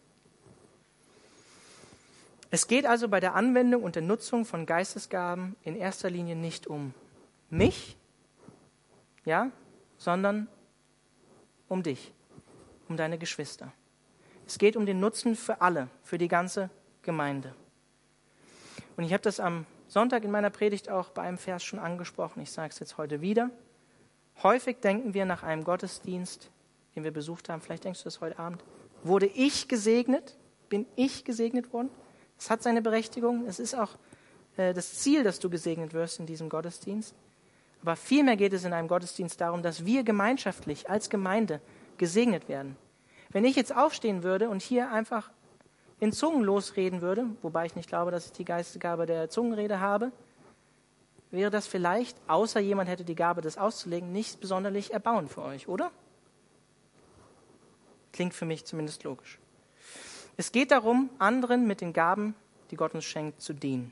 Es geht also bei der Anwendung und der Nutzung von Geistesgaben in erster Linie nicht um mich, ja, sondern um dich, um deine Geschwister. Es geht um den Nutzen für alle, für die ganze Gemeinde. Und ich habe das am Sonntag in meiner Predigt auch bei einem Vers schon angesprochen. Ich sage es jetzt heute wieder. Häufig denken wir nach einem Gottesdienst, den wir besucht haben, vielleicht denkst du das heute Abend, wurde ich gesegnet? Bin ich gesegnet worden? Es hat seine Berechtigung. Es ist auch äh, das Ziel, dass du gesegnet wirst in diesem Gottesdienst. Aber vielmehr geht es in einem Gottesdienst darum, dass wir gemeinschaftlich als Gemeinde gesegnet werden. Wenn ich jetzt aufstehen würde und hier einfach in Zungen losreden würde, wobei ich nicht glaube, dass ich die Geistesgabe der Zungenrede habe, wäre das vielleicht, außer jemand hätte die Gabe, das auszulegen, nicht besonders erbauend für euch, oder? Klingt für mich zumindest logisch. Es geht darum, anderen mit den Gaben, die Gott uns schenkt, zu dienen.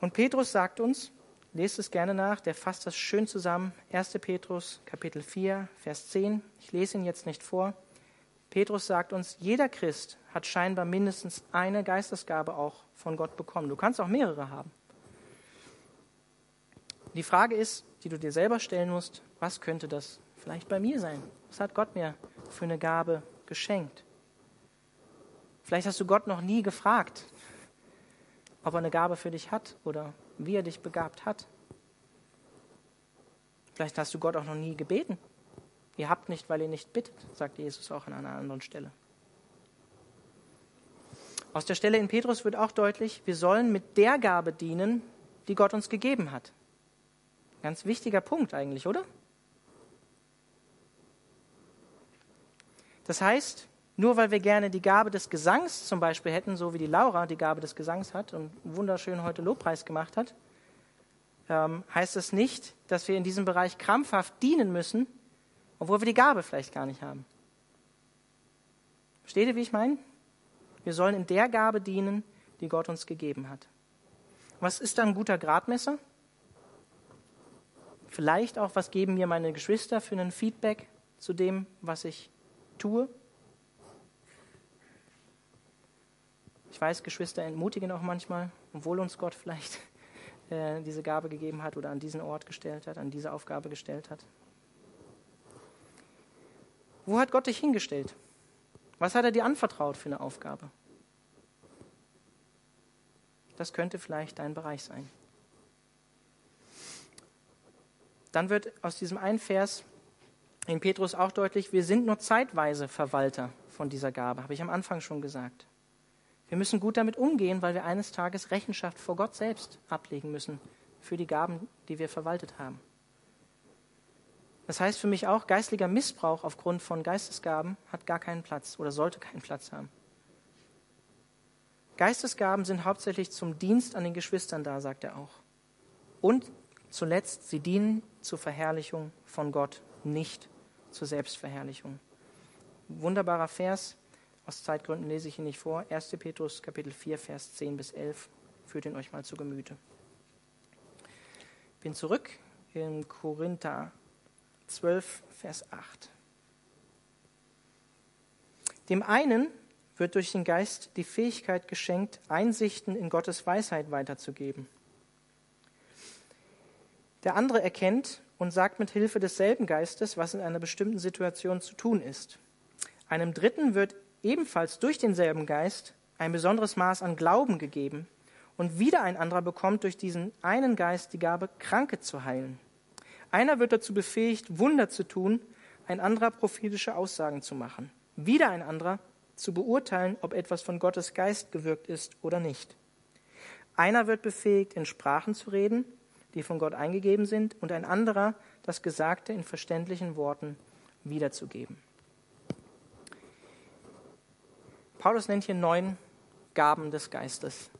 Und Petrus sagt uns, lest es gerne nach, der fasst das schön zusammen, 1. Petrus Kapitel 4, Vers 10. Ich lese ihn jetzt nicht vor. Petrus sagt uns, jeder Christ hat scheinbar mindestens eine Geistesgabe auch von Gott bekommen. Du kannst auch mehrere haben. Die Frage ist, die du dir selber stellen musst, was könnte das vielleicht bei mir sein? Was hat Gott mir für eine Gabe geschenkt? Vielleicht hast du Gott noch nie gefragt, ob er eine Gabe für dich hat oder wie er dich begabt hat. Vielleicht hast du Gott auch noch nie gebeten Ihr habt nicht, weil ihr nicht bittet, sagt Jesus auch an einer anderen Stelle. Aus der Stelle in Petrus wird auch deutlich, wir sollen mit der Gabe dienen, die Gott uns gegeben hat. Ganz wichtiger Punkt eigentlich, oder? Das heißt, nur weil wir gerne die Gabe des Gesangs zum Beispiel hätten, so wie die Laura die Gabe des Gesangs hat und wunderschön heute Lobpreis gemacht hat, ähm, heißt das nicht, dass wir in diesem Bereich krampfhaft dienen müssen, obwohl wir die Gabe vielleicht gar nicht haben. Versteht ihr, wie ich meine? Wir sollen in der Gabe dienen, die Gott uns gegeben hat. Was ist da ein guter Gradmesser? Vielleicht auch, was geben mir meine Geschwister für ein Feedback zu dem, was ich tue? Ich weiß, Geschwister entmutigen auch manchmal, obwohl uns Gott vielleicht <laughs> äh, diese Gabe gegeben hat oder an diesen Ort gestellt hat, an diese Aufgabe gestellt hat. Wo hat Gott dich hingestellt? Was hat er dir anvertraut für eine Aufgabe? Das könnte vielleicht dein Bereich sein. Dann wird aus diesem einen Vers in Petrus auch deutlich, wir sind nur zeitweise Verwalter von dieser Gabe, habe ich am Anfang schon gesagt. Wir müssen gut damit umgehen, weil wir eines Tages Rechenschaft vor Gott selbst ablegen müssen für die Gaben, die wir verwaltet haben. Das heißt für mich auch, geistlicher Missbrauch aufgrund von Geistesgaben hat gar keinen Platz oder sollte keinen Platz haben. Geistesgaben sind hauptsächlich zum Dienst an den Geschwistern da, sagt er auch. Und zuletzt, sie dienen zur Verherrlichung von Gott, nicht zur Selbstverherrlichung. Wunderbarer Vers, aus Zeitgründen lese ich ihn nicht vor. 1. Petrus Kapitel 4, Vers 10 bis 11. Führt ihn euch mal zu Gemüte. Bin zurück in Korinther 12, Vers 8. Dem einen wird durch den Geist die Fähigkeit geschenkt, Einsichten in Gottes Weisheit weiterzugeben. Der andere erkennt und sagt mit Hilfe desselben Geistes, was in einer bestimmten Situation zu tun ist. Einem Dritten wird ebenfalls durch denselben Geist ein besonderes Maß an Glauben gegeben und wieder ein anderer bekommt durch diesen einen Geist die Gabe, Kranke zu heilen. Einer wird dazu befähigt, Wunder zu tun, ein anderer prophetische Aussagen zu machen. Wieder ein anderer zu beurteilen, ob etwas von Gottes Geist gewirkt ist oder nicht. Einer wird befähigt, in Sprachen zu reden, die von Gott eingegeben sind, und ein anderer, das Gesagte in verständlichen Worten wiederzugeben. Paulus nennt hier neun Gaben des Geistes.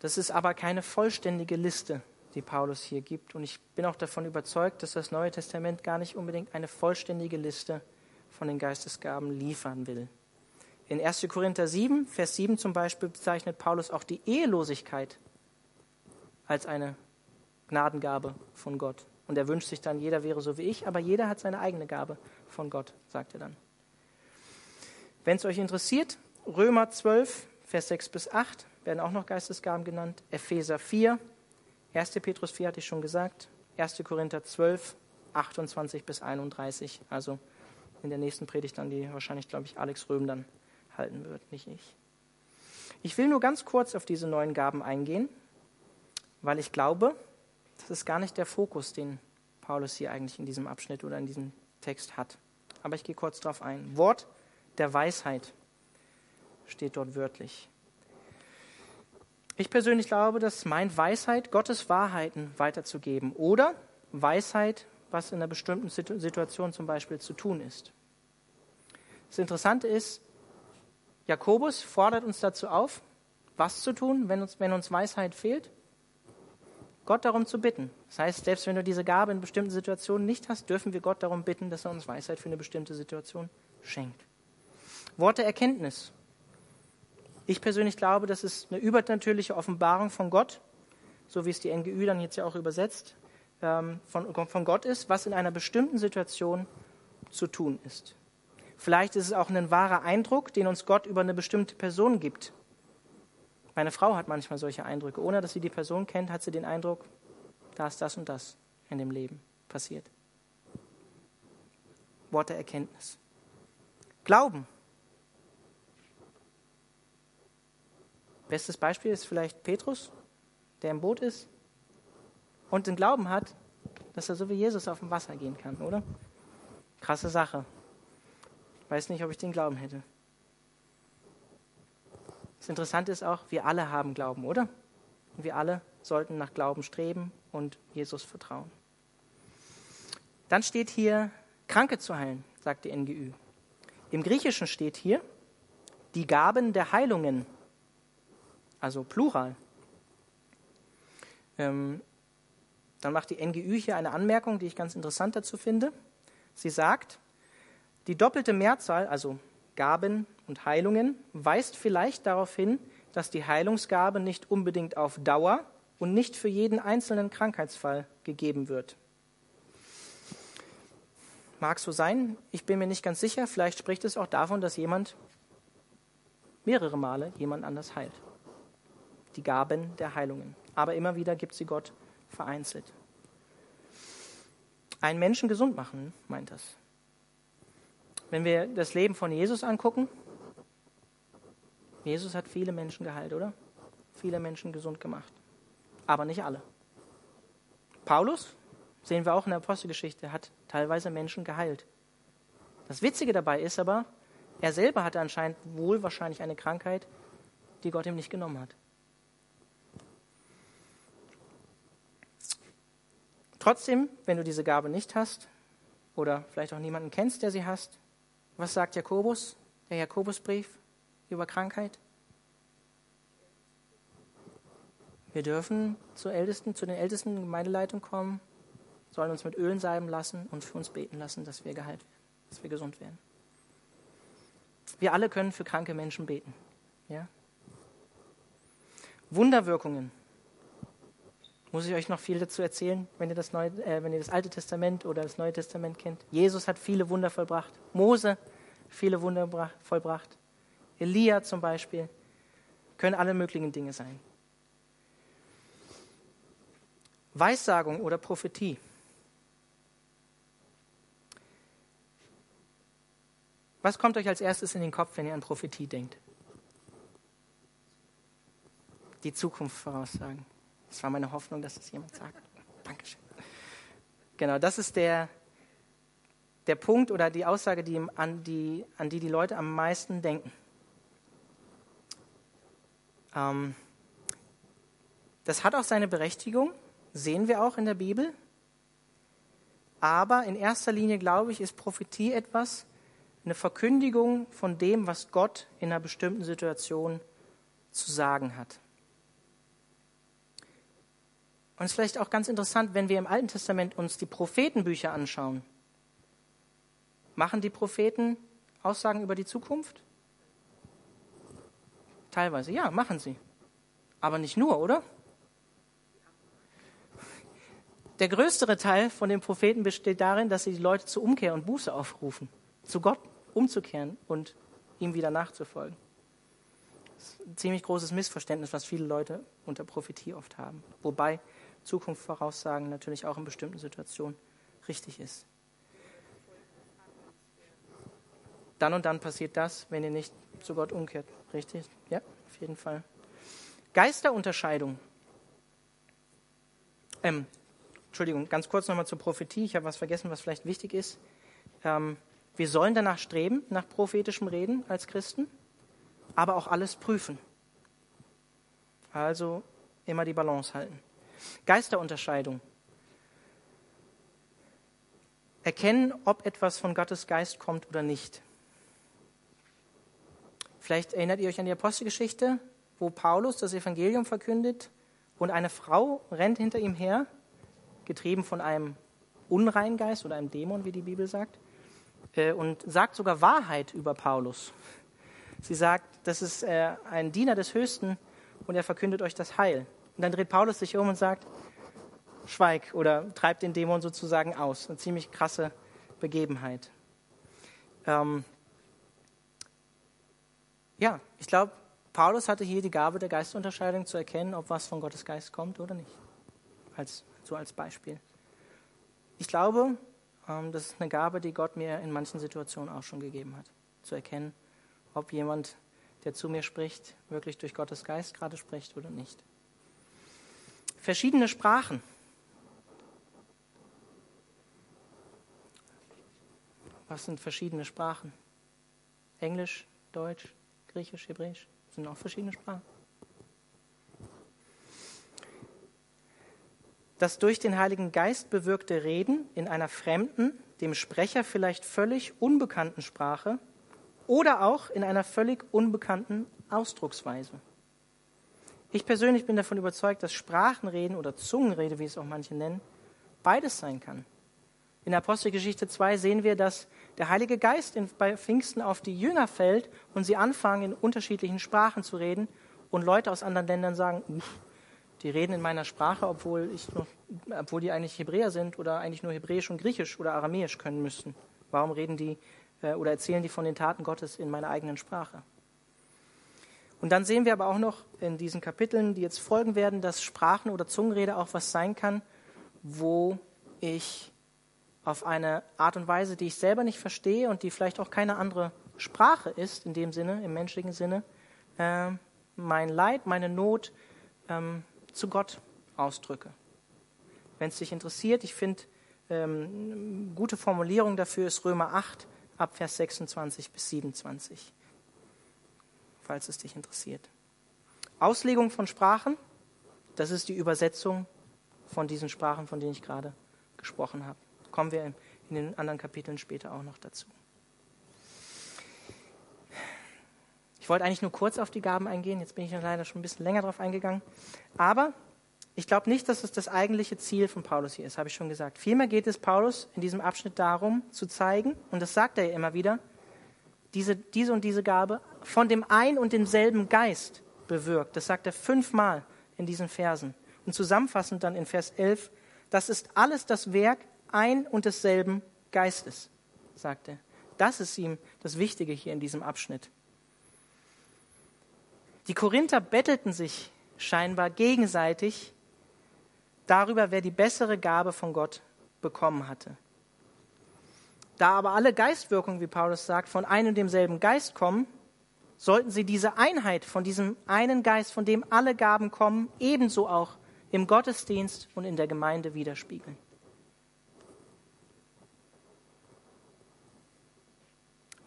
Das ist aber keine vollständige Liste, die Paulus hier gibt. Und ich bin auch davon überzeugt, dass das Neue Testament gar nicht unbedingt eine vollständige Liste von den Geistesgaben liefern will. In 1. Korinther 7, Vers 7 zum Beispiel bezeichnet Paulus auch die Ehelosigkeit als eine Gnadengabe von Gott. Und er wünscht sich dann, jeder wäre so wie ich, aber jeder hat seine eigene Gabe von Gott, sagt er dann. Wenn es euch interessiert, Römer 12, Vers 6 bis 8 werden auch noch Geistesgaben genannt. Epheser 4, 1. Petrus 4 hatte ich schon gesagt. 1. Korinther 12, 28 bis 31. Also in der nächsten Predigt dann, die wahrscheinlich, glaube ich, Alex Röhm dann halten wird, nicht ich. Ich will nur ganz kurz auf diese neuen Gaben eingehen, weil ich glaube, das ist gar nicht der Fokus, den Paulus hier eigentlich in diesem Abschnitt oder in diesem Text hat. Aber ich gehe kurz darauf ein. Wort der Weisheit steht dort wörtlich. Ich persönlich glaube, das meint Weisheit, Gottes Wahrheiten weiterzugeben oder Weisheit, was in einer bestimmten Situation zum Beispiel zu tun ist. Das Interessante ist, Jakobus fordert uns dazu auf, was zu tun, wenn uns, wenn uns Weisheit fehlt? Gott darum zu bitten. Das heißt, selbst wenn du diese Gabe in bestimmten Situationen nicht hast, dürfen wir Gott darum bitten, dass er uns Weisheit für eine bestimmte Situation schenkt. Wort der Erkenntnis. Ich persönlich glaube, das ist eine übernatürliche Offenbarung von Gott, so wie es die NGÜ dann jetzt ja auch übersetzt, ähm, von, von Gott ist, was in einer bestimmten Situation zu tun ist. Vielleicht ist es auch ein wahrer Eindruck, den uns Gott über eine bestimmte Person gibt. Meine Frau hat manchmal solche Eindrücke. Ohne dass sie die Person kennt, hat sie den Eindruck, da ist das und das in dem Leben passiert. Wort der Erkenntnis. Glauben. Bestes Beispiel ist vielleicht Petrus, der im Boot ist und den Glauben hat, dass er so wie Jesus auf dem Wasser gehen kann, oder? Krasse Sache. Weiß nicht, ob ich den Glauben hätte. Das Interessante ist auch, wir alle haben Glauben, oder? Und wir alle sollten nach Glauben streben und Jesus vertrauen. Dann steht hier, Kranke zu heilen, sagt die NGÜ. Im Griechischen steht hier, die Gaben der Heilungen also Plural. Ähm, dann macht die NGÜ hier eine Anmerkung, die ich ganz interessant dazu finde. Sie sagt, die doppelte Mehrzahl, also Gaben und Heilungen, weist vielleicht darauf hin, dass die Heilungsgabe nicht unbedingt auf Dauer und nicht für jeden einzelnen Krankheitsfall gegeben wird. Mag so sein, ich bin mir nicht ganz sicher, vielleicht spricht es auch davon, dass jemand mehrere Male jemand anders heilt die Gaben der Heilungen. Aber immer wieder gibt sie Gott vereinzelt. Einen Menschen gesund machen, meint das. Wenn wir das Leben von Jesus angucken, Jesus hat viele Menschen geheilt, oder? Viele Menschen gesund gemacht. Aber nicht alle. Paulus, sehen wir auch in der Apostelgeschichte, hat teilweise Menschen geheilt. Das Witzige dabei ist aber, er selber hatte anscheinend wohl wahrscheinlich eine Krankheit, die Gott ihm nicht genommen hat. Trotzdem, wenn du diese Gabe nicht hast oder vielleicht auch niemanden kennst, der sie hast, was sagt Jakobus, der Jakobusbrief über Krankheit? Wir dürfen zu, Ältesten, zu den Ältesten Gemeindeleitung kommen, sollen uns mit Ölen salben lassen und für uns beten lassen, dass wir geheilt werden, dass wir gesund werden. Wir alle können für kranke Menschen beten. Ja? Wunderwirkungen. Muss ich euch noch viel dazu erzählen, wenn ihr, das Neue, äh, wenn ihr das Alte Testament oder das Neue Testament kennt? Jesus hat viele Wunder vollbracht. Mose viele Wunder vollbracht. Elia zum Beispiel. Können alle möglichen Dinge sein. Weissagung oder Prophetie. Was kommt euch als erstes in den Kopf, wenn ihr an Prophetie denkt? Die Zukunft voraussagen. Das war meine Hoffnung, dass das jemand sagt. Dankeschön. Genau, das ist der, der Punkt oder die Aussage, die, an, die, an die die Leute am meisten denken. Ähm, das hat auch seine Berechtigung, sehen wir auch in der Bibel. Aber in erster Linie, glaube ich, ist Prophetie etwas, eine Verkündigung von dem, was Gott in einer bestimmten Situation zu sagen hat. Und es ist vielleicht auch ganz interessant, wenn wir im Alten Testament uns die Prophetenbücher anschauen. Machen die Propheten Aussagen über die Zukunft? Teilweise, ja, machen sie. Aber nicht nur, oder? Der größere Teil von den Propheten besteht darin, dass sie die Leute zur Umkehr und Buße aufrufen, zu Gott umzukehren und ihm wieder nachzufolgen. Das ist ein ziemlich großes Missverständnis, was viele Leute unter Prophetie oft haben. Wobei Zukunft voraussagen natürlich auch in bestimmten Situationen richtig ist. Dann und dann passiert das, wenn ihr nicht zu Gott umkehrt. Richtig? Ja, auf jeden Fall. Geisterunterscheidung. Ähm, Entschuldigung, ganz kurz nochmal zur Prophetie. Ich habe was vergessen, was vielleicht wichtig ist. Ähm, wir sollen danach streben, nach prophetischem Reden als Christen, aber auch alles prüfen. Also immer die Balance halten. Geisterunterscheidung. Erkennen, ob etwas von Gottes Geist kommt oder nicht. Vielleicht erinnert ihr euch an die Apostelgeschichte, wo Paulus das Evangelium verkündet und eine Frau rennt hinter ihm her, getrieben von einem unreinen Geist oder einem Dämon, wie die Bibel sagt, äh, und sagt sogar Wahrheit über Paulus. Sie sagt, das ist äh, ein Diener des Höchsten und er verkündet euch das Heil. Und dann dreht Paulus sich um und sagt, schweig oder treibt den Dämon sozusagen aus. Eine ziemlich krasse Begebenheit. Ähm, ja, ich glaube, Paulus hatte hier die Gabe der Geistunterscheidung zu erkennen, ob was von Gottes Geist kommt oder nicht. Als, so als Beispiel. Ich glaube, ähm, das ist eine Gabe, die Gott mir in manchen Situationen auch schon gegeben hat. Zu erkennen, ob jemand, der zu mir spricht, wirklich durch Gottes Geist gerade spricht oder nicht. Verschiedene Sprachen. Was sind verschiedene Sprachen? Englisch, Deutsch, Griechisch, Hebräisch, sind auch verschiedene Sprachen. Das durch den Heiligen Geist bewirkte Reden in einer fremden, dem Sprecher vielleicht völlig unbekannten Sprache oder auch in einer völlig unbekannten Ausdrucksweise. Ich persönlich bin davon überzeugt, dass Sprachenreden oder Zungenrede, wie es auch manche nennen, beides sein kann. In Apostelgeschichte 2 sehen wir, dass der Heilige Geist bei Pfingsten auf die Jünger fällt und sie anfangen, in unterschiedlichen Sprachen zu reden und Leute aus anderen Ländern sagen, die reden in meiner Sprache, obwohl, ich obwohl die eigentlich Hebräer sind oder eigentlich nur Hebräisch und Griechisch oder Aramäisch können müssten. Warum reden die äh, oder erzählen die von den Taten Gottes in meiner eigenen Sprache? Und dann sehen wir aber auch noch in diesen Kapiteln, die jetzt folgen werden, dass Sprachen oder Zungenrede auch was sein kann, wo ich auf eine Art und Weise, die ich selber nicht verstehe und die vielleicht auch keine andere Sprache ist, in dem Sinne, im menschlichen Sinne, äh, mein Leid, meine Not ähm, zu Gott ausdrücke. Wenn es dich interessiert, ich finde, ähm, gute Formulierung dafür ist Römer 8 ab Vers 26 bis 27, falls es dich interessiert. Auslegung von Sprachen, das ist die Übersetzung von diesen Sprachen, von denen ich gerade gesprochen habe kommen wir in den anderen Kapiteln später auch noch dazu. Ich wollte eigentlich nur kurz auf die Gaben eingehen, jetzt bin ich leider schon ein bisschen länger darauf eingegangen. Aber ich glaube nicht, dass es das eigentliche Ziel von Paulus hier ist, habe ich schon gesagt. Vielmehr geht es Paulus in diesem Abschnitt darum, zu zeigen, und das sagt er ja immer wieder, diese, diese und diese Gabe von dem ein und demselben Geist bewirkt. Das sagt er fünfmal in diesen Versen. Und zusammenfassend dann in Vers 11, das ist alles das Werk ein und desselben Geistes, sagt er. Das ist ihm das Wichtige hier in diesem Abschnitt. Die Korinther bettelten sich scheinbar gegenseitig darüber, wer die bessere Gabe von Gott bekommen hatte. Da aber alle Geistwirkungen, wie Paulus sagt, von einem und demselben Geist kommen, sollten sie diese Einheit von diesem einen Geist, von dem alle Gaben kommen, ebenso auch im Gottesdienst und in der Gemeinde widerspiegeln.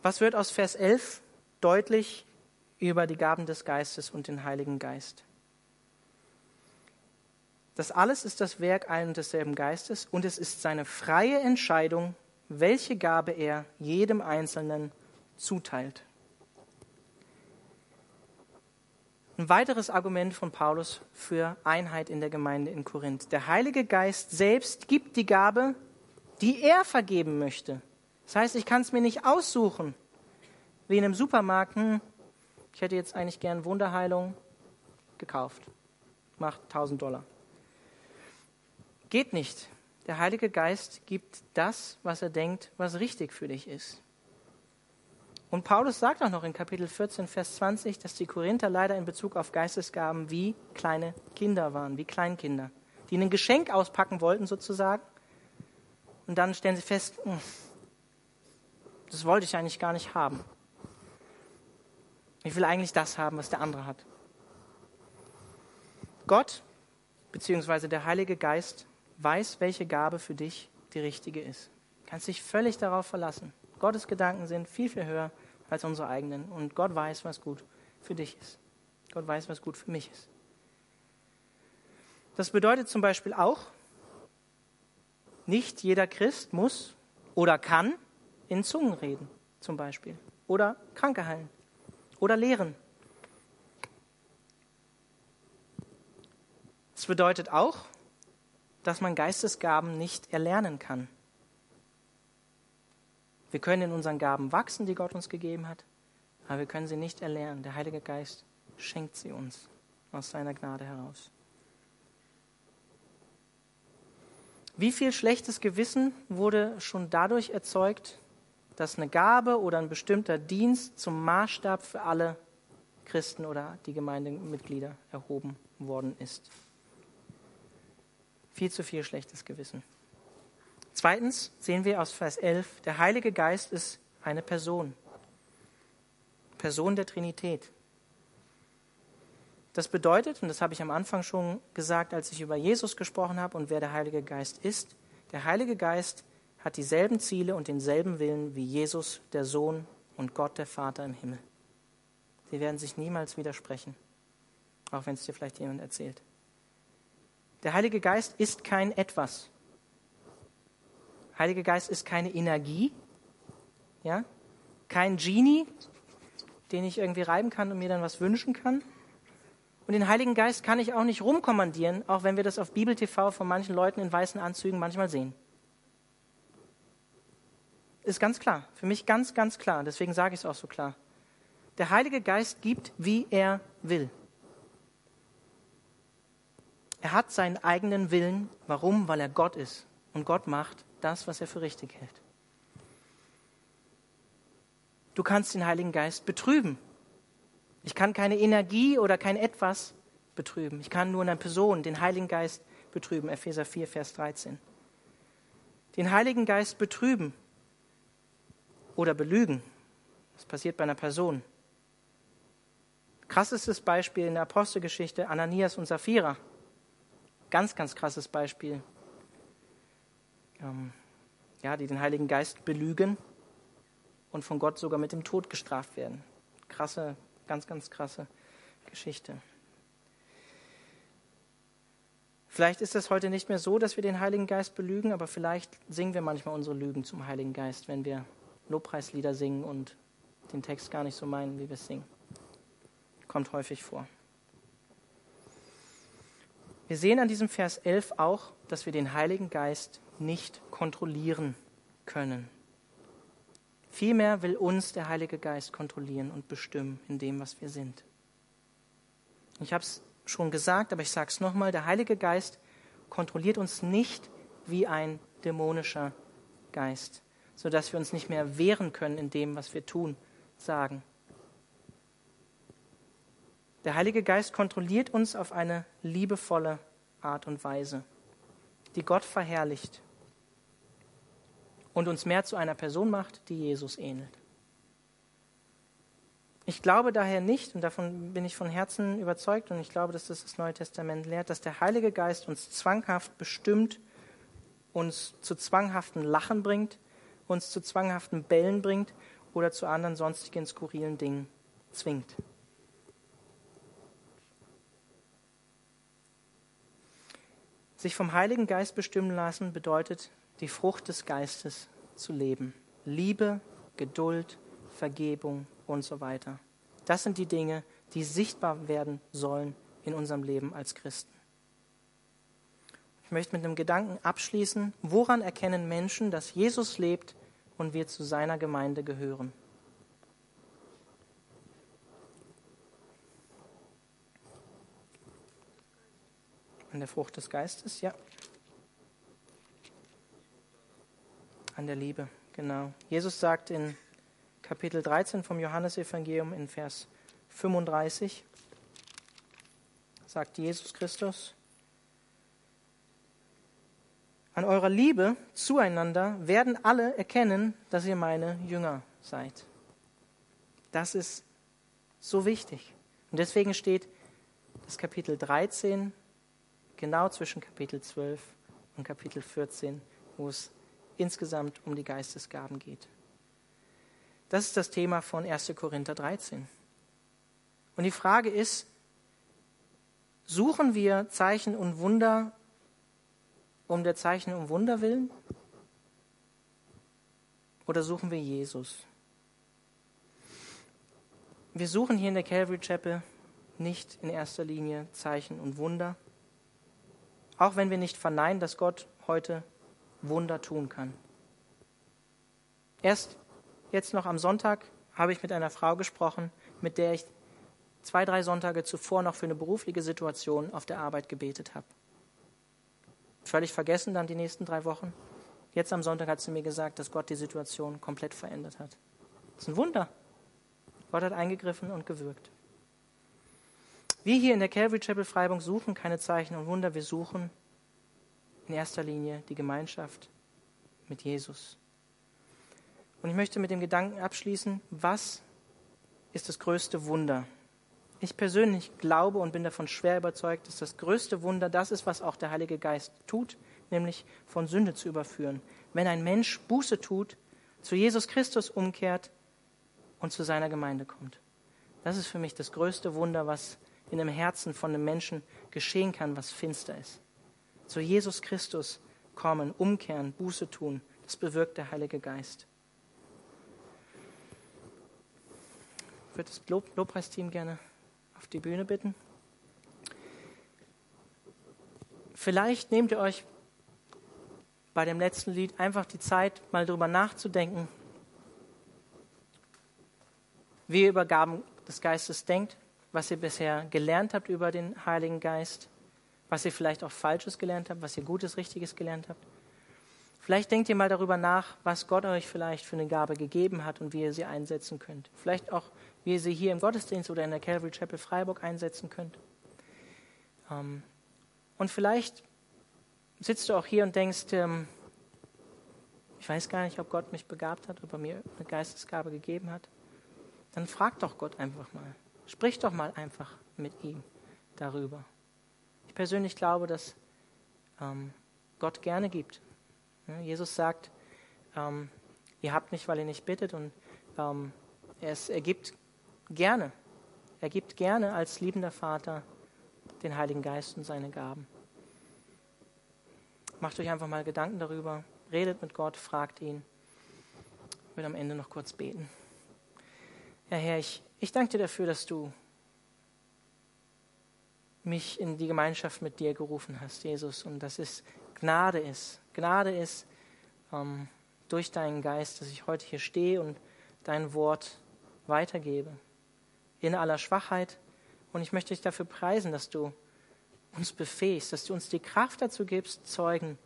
Was wird aus Vers 11 deutlich über die Gaben des Geistes und den Heiligen Geist? Das alles ist das Werk ein und desselben Geistes und es ist seine freie Entscheidung, welche Gabe er jedem Einzelnen zuteilt. Ein weiteres Argument von Paulus für Einheit in der Gemeinde in Korinth. Der Heilige Geist selbst gibt die Gabe, die er vergeben möchte. Das heißt, ich kann es mir nicht aussuchen, wie in einem Supermarkt. Hm, ich hätte jetzt eigentlich gern Wunderheilung gekauft. Macht 1000 Dollar. Geht nicht. Der Heilige Geist gibt das, was er denkt, was richtig für dich ist. Und Paulus sagt auch noch in Kapitel 14, Vers 20, dass die Korinther leider in Bezug auf Geistesgaben wie kleine Kinder waren, wie Kleinkinder, die ein Geschenk auspacken wollten sozusagen. Und dann stellen sie fest, hm, das wollte ich eigentlich gar nicht haben. Ich will eigentlich das haben, was der andere hat. Gott, beziehungsweise der Heilige Geist, weiß, welche Gabe für dich die richtige ist. Du kannst dich völlig darauf verlassen. Gottes Gedanken sind viel, viel höher als unsere eigenen. Und Gott weiß, was gut für dich ist. Gott weiß, was gut für mich ist. Das bedeutet zum Beispiel auch, nicht jeder Christ muss oder kann in Zungen reden, zum Beispiel. Oder Kranke heilen. Oder lehren. Es bedeutet auch, dass man Geistesgaben nicht erlernen kann. Wir können in unseren Gaben wachsen, die Gott uns gegeben hat, aber wir können sie nicht erlernen. Der Heilige Geist schenkt sie uns aus seiner Gnade heraus. Wie viel schlechtes Gewissen wurde schon dadurch erzeugt, dass eine Gabe oder ein bestimmter Dienst zum Maßstab für alle Christen oder die Gemeindemitglieder erhoben worden ist? Viel zu viel schlechtes Gewissen. Zweitens sehen wir aus Vers 11, der Heilige Geist ist eine Person. Person der Trinität. Das bedeutet, und das habe ich am Anfang schon gesagt, als ich über Jesus gesprochen habe und wer der Heilige Geist ist, der Heilige Geist hat dieselben Ziele und denselben Willen wie Jesus, der Sohn und Gott, der Vater im Himmel. Sie werden sich niemals widersprechen, auch wenn es dir vielleicht jemand erzählt. Der Heilige Geist ist kein Etwas. Heiliger Geist ist keine Energie, ja, kein Genie, den ich irgendwie reiben kann und mir dann was wünschen kann. Und den Heiligen Geist kann ich auch nicht rumkommandieren, auch wenn wir das auf Bibel TV von manchen Leuten in weißen Anzügen manchmal sehen. Ist ganz klar, für mich ganz, ganz klar. Deswegen sage ich es auch so klar. Der Heilige Geist gibt, wie er will. Er hat seinen eigenen Willen. Warum? Weil er Gott ist. Und Gott macht das, was er für richtig hält. Du kannst den Heiligen Geist betrüben. Ich kann keine Energie oder kein Etwas betrüben. Ich kann nur eine Person, den Heiligen Geist betrüben. Epheser 4, Vers 13. Den Heiligen Geist betrüben oder belügen. Das passiert bei einer Person. Krassestes Beispiel in der Apostelgeschichte Ananias und Sapphira. Ganz, ganz krasses Beispiel. Ähm, ja, die den Heiligen Geist belügen und von Gott sogar mit dem Tod gestraft werden. Krasse, ganz, ganz krasse Geschichte. Vielleicht ist es heute nicht mehr so, dass wir den Heiligen Geist belügen, aber vielleicht singen wir manchmal unsere Lügen zum Heiligen Geist, wenn wir Lobpreislieder singen und den Text gar nicht so meinen, wie wir es singen. kommt häufig vor. Wir sehen an diesem Vers 11 auch, dass wir den Heiligen Geist nicht kontrollieren können. Vielmehr will uns der Heilige Geist kontrollieren und bestimmen in dem, was wir sind. Ich habe es schon gesagt, aber ich sage es nochmal, der Heilige Geist kontrolliert uns nicht wie ein dämonischer Geist, sodass wir uns nicht mehr wehren können in dem, was wir tun, sagen. Der Heilige Geist kontrolliert uns auf eine liebevolle Art und Weise, die Gott verherrlicht und uns mehr zu einer Person macht, die Jesus ähnelt. Ich glaube daher nicht, und davon bin ich von Herzen überzeugt, und ich glaube, dass das das Neue Testament lehrt, dass der Heilige Geist uns zwanghaft bestimmt, uns zu zwanghaften Lachen bringt, uns zu zwanghaften Bällen bringt oder zu anderen sonstigen skurrilen Dingen zwingt. Sich vom Heiligen Geist bestimmen lassen bedeutet, die Frucht des Geistes zu leben. Liebe, Geduld, Vergebung und so weiter. Das sind die Dinge, die sichtbar werden sollen in unserem Leben als Christen. Ich möchte mit einem Gedanken abschließen. Woran erkennen Menschen, dass Jesus lebt und wir zu seiner Gemeinde gehören? An der Frucht des Geistes, ja. An der Liebe, genau. Jesus sagt in Kapitel 13 vom Johannesevangelium in Vers 35, sagt Jesus Christus, an eurer Liebe zueinander werden alle erkennen, dass ihr meine Jünger seid. Das ist so wichtig. Und deswegen steht das Kapitel 13 genau zwischen Kapitel 12 und Kapitel 14, wo es insgesamt um die Geistesgaben geht. Das ist das Thema von 1. Korinther 13. Und die Frage ist, suchen wir Zeichen und Wunder um der Zeichen und Wunder willen? Oder suchen wir Jesus? Wir suchen hier in der Calvary Chapel nicht in erster Linie Zeichen und Wunder, auch wenn wir nicht verneinen, dass Gott heute Wunder tun kann. Erst jetzt noch am Sonntag habe ich mit einer Frau gesprochen, mit der ich zwei, drei Sonntage zuvor noch für eine berufliche Situation auf der Arbeit gebetet habe. Völlig vergessen dann die nächsten drei Wochen. Jetzt am Sonntag hat sie mir gesagt, dass Gott die Situation komplett verändert hat. Das ist ein Wunder. Gott hat eingegriffen und gewirkt. Wir hier in der Calvary Chapel Freiburg suchen keine Zeichen und Wunder, wir suchen in erster Linie die Gemeinschaft mit Jesus. Und ich möchte mit dem Gedanken abschließen, was ist das größte Wunder? Ich persönlich glaube und bin davon schwer überzeugt, dass das größte Wunder das ist, was auch der Heilige Geist tut, nämlich von Sünde zu überführen. Wenn ein Mensch Buße tut, zu Jesus Christus umkehrt und zu seiner Gemeinde kommt. Das ist für mich das größte Wunder, was in dem Herzen von einem Menschen geschehen kann, was finster ist. Zu Jesus Christus kommen, umkehren, Buße tun, das bewirkt der Heilige Geist. Ich würde das Lob Lobpreisteam gerne auf die Bühne bitten. Vielleicht nehmt ihr euch bei dem letzten Lied einfach die Zeit, mal darüber nachzudenken, wie ihr über Gaben des Geistes denkt, was ihr bisher gelernt habt über den Heiligen Geist, was ihr vielleicht auch Falsches gelernt habt, was ihr Gutes, Richtiges gelernt habt. Vielleicht denkt ihr mal darüber nach, was Gott euch vielleicht für eine Gabe gegeben hat und wie ihr sie einsetzen könnt. Vielleicht auch, wie ihr sie hier im Gottesdienst oder in der Calvary Chapel Freiburg einsetzen könnt. Ähm, und vielleicht sitzt du auch hier und denkst, ähm, ich weiß gar nicht, ob Gott mich begabt hat, ob er mir eine Geistesgabe gegeben hat. Dann frag doch Gott einfach mal. Sprich doch mal einfach mit ihm darüber. Ich persönlich glaube, dass ähm, Gott gerne gibt. Jesus sagt, ähm, ihr habt nicht, weil ihr nicht bittet und ähm, er, ist, er gibt gerne. Er gibt gerne als liebender Vater den Heiligen Geist und seine Gaben. Macht euch einfach mal Gedanken darüber, redet mit Gott, fragt ihn. Ich will am Ende noch kurz beten. Ja, Herr, ich, ich danke dir dafür, dass du mich in die Gemeinschaft mit dir gerufen hast, Jesus. Und dass es Gnade ist. Gnade ist ähm, durch deinen Geist, dass ich heute hier stehe und dein Wort weitergebe. In aller Schwachheit. Und ich möchte dich dafür preisen, dass du uns befähigst, dass du uns die Kraft dazu gibst, Zeugen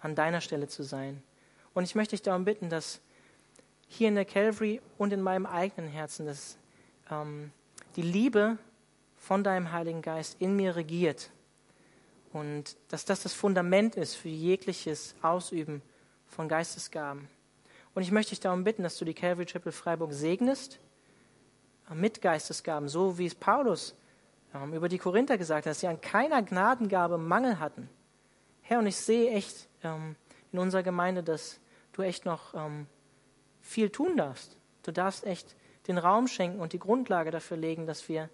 an deiner Stelle zu sein. Und ich möchte dich darum bitten, dass hier in der Calvary und in meinem eigenen Herzen, dass ähm, die Liebe von deinem Heiligen Geist in mir regiert und dass das das Fundament ist für jegliches Ausüben von Geistesgaben. Und ich möchte dich darum bitten, dass du die Calvary Chapel Freiburg segnest äh, mit Geistesgaben, so wie es Paulus ähm, über die Korinther gesagt hat, dass sie an keiner Gnadengabe Mangel hatten. Herr, und ich sehe echt ähm, in unserer Gemeinde, dass du echt noch ähm, viel tun darfst. Du darfst echt den Raum schenken und die Grundlage dafür legen, dass wir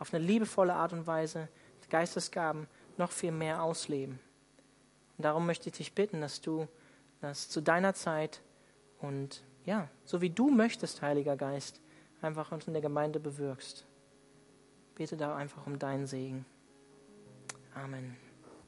auf eine liebevolle Art und Weise Geistesgaben noch viel mehr ausleben. Und darum möchte ich dich bitten, dass du das zu deiner Zeit und ja, so wie du möchtest, Heiliger Geist, einfach uns in der Gemeinde bewirkst. Bete da einfach um deinen Segen. Amen.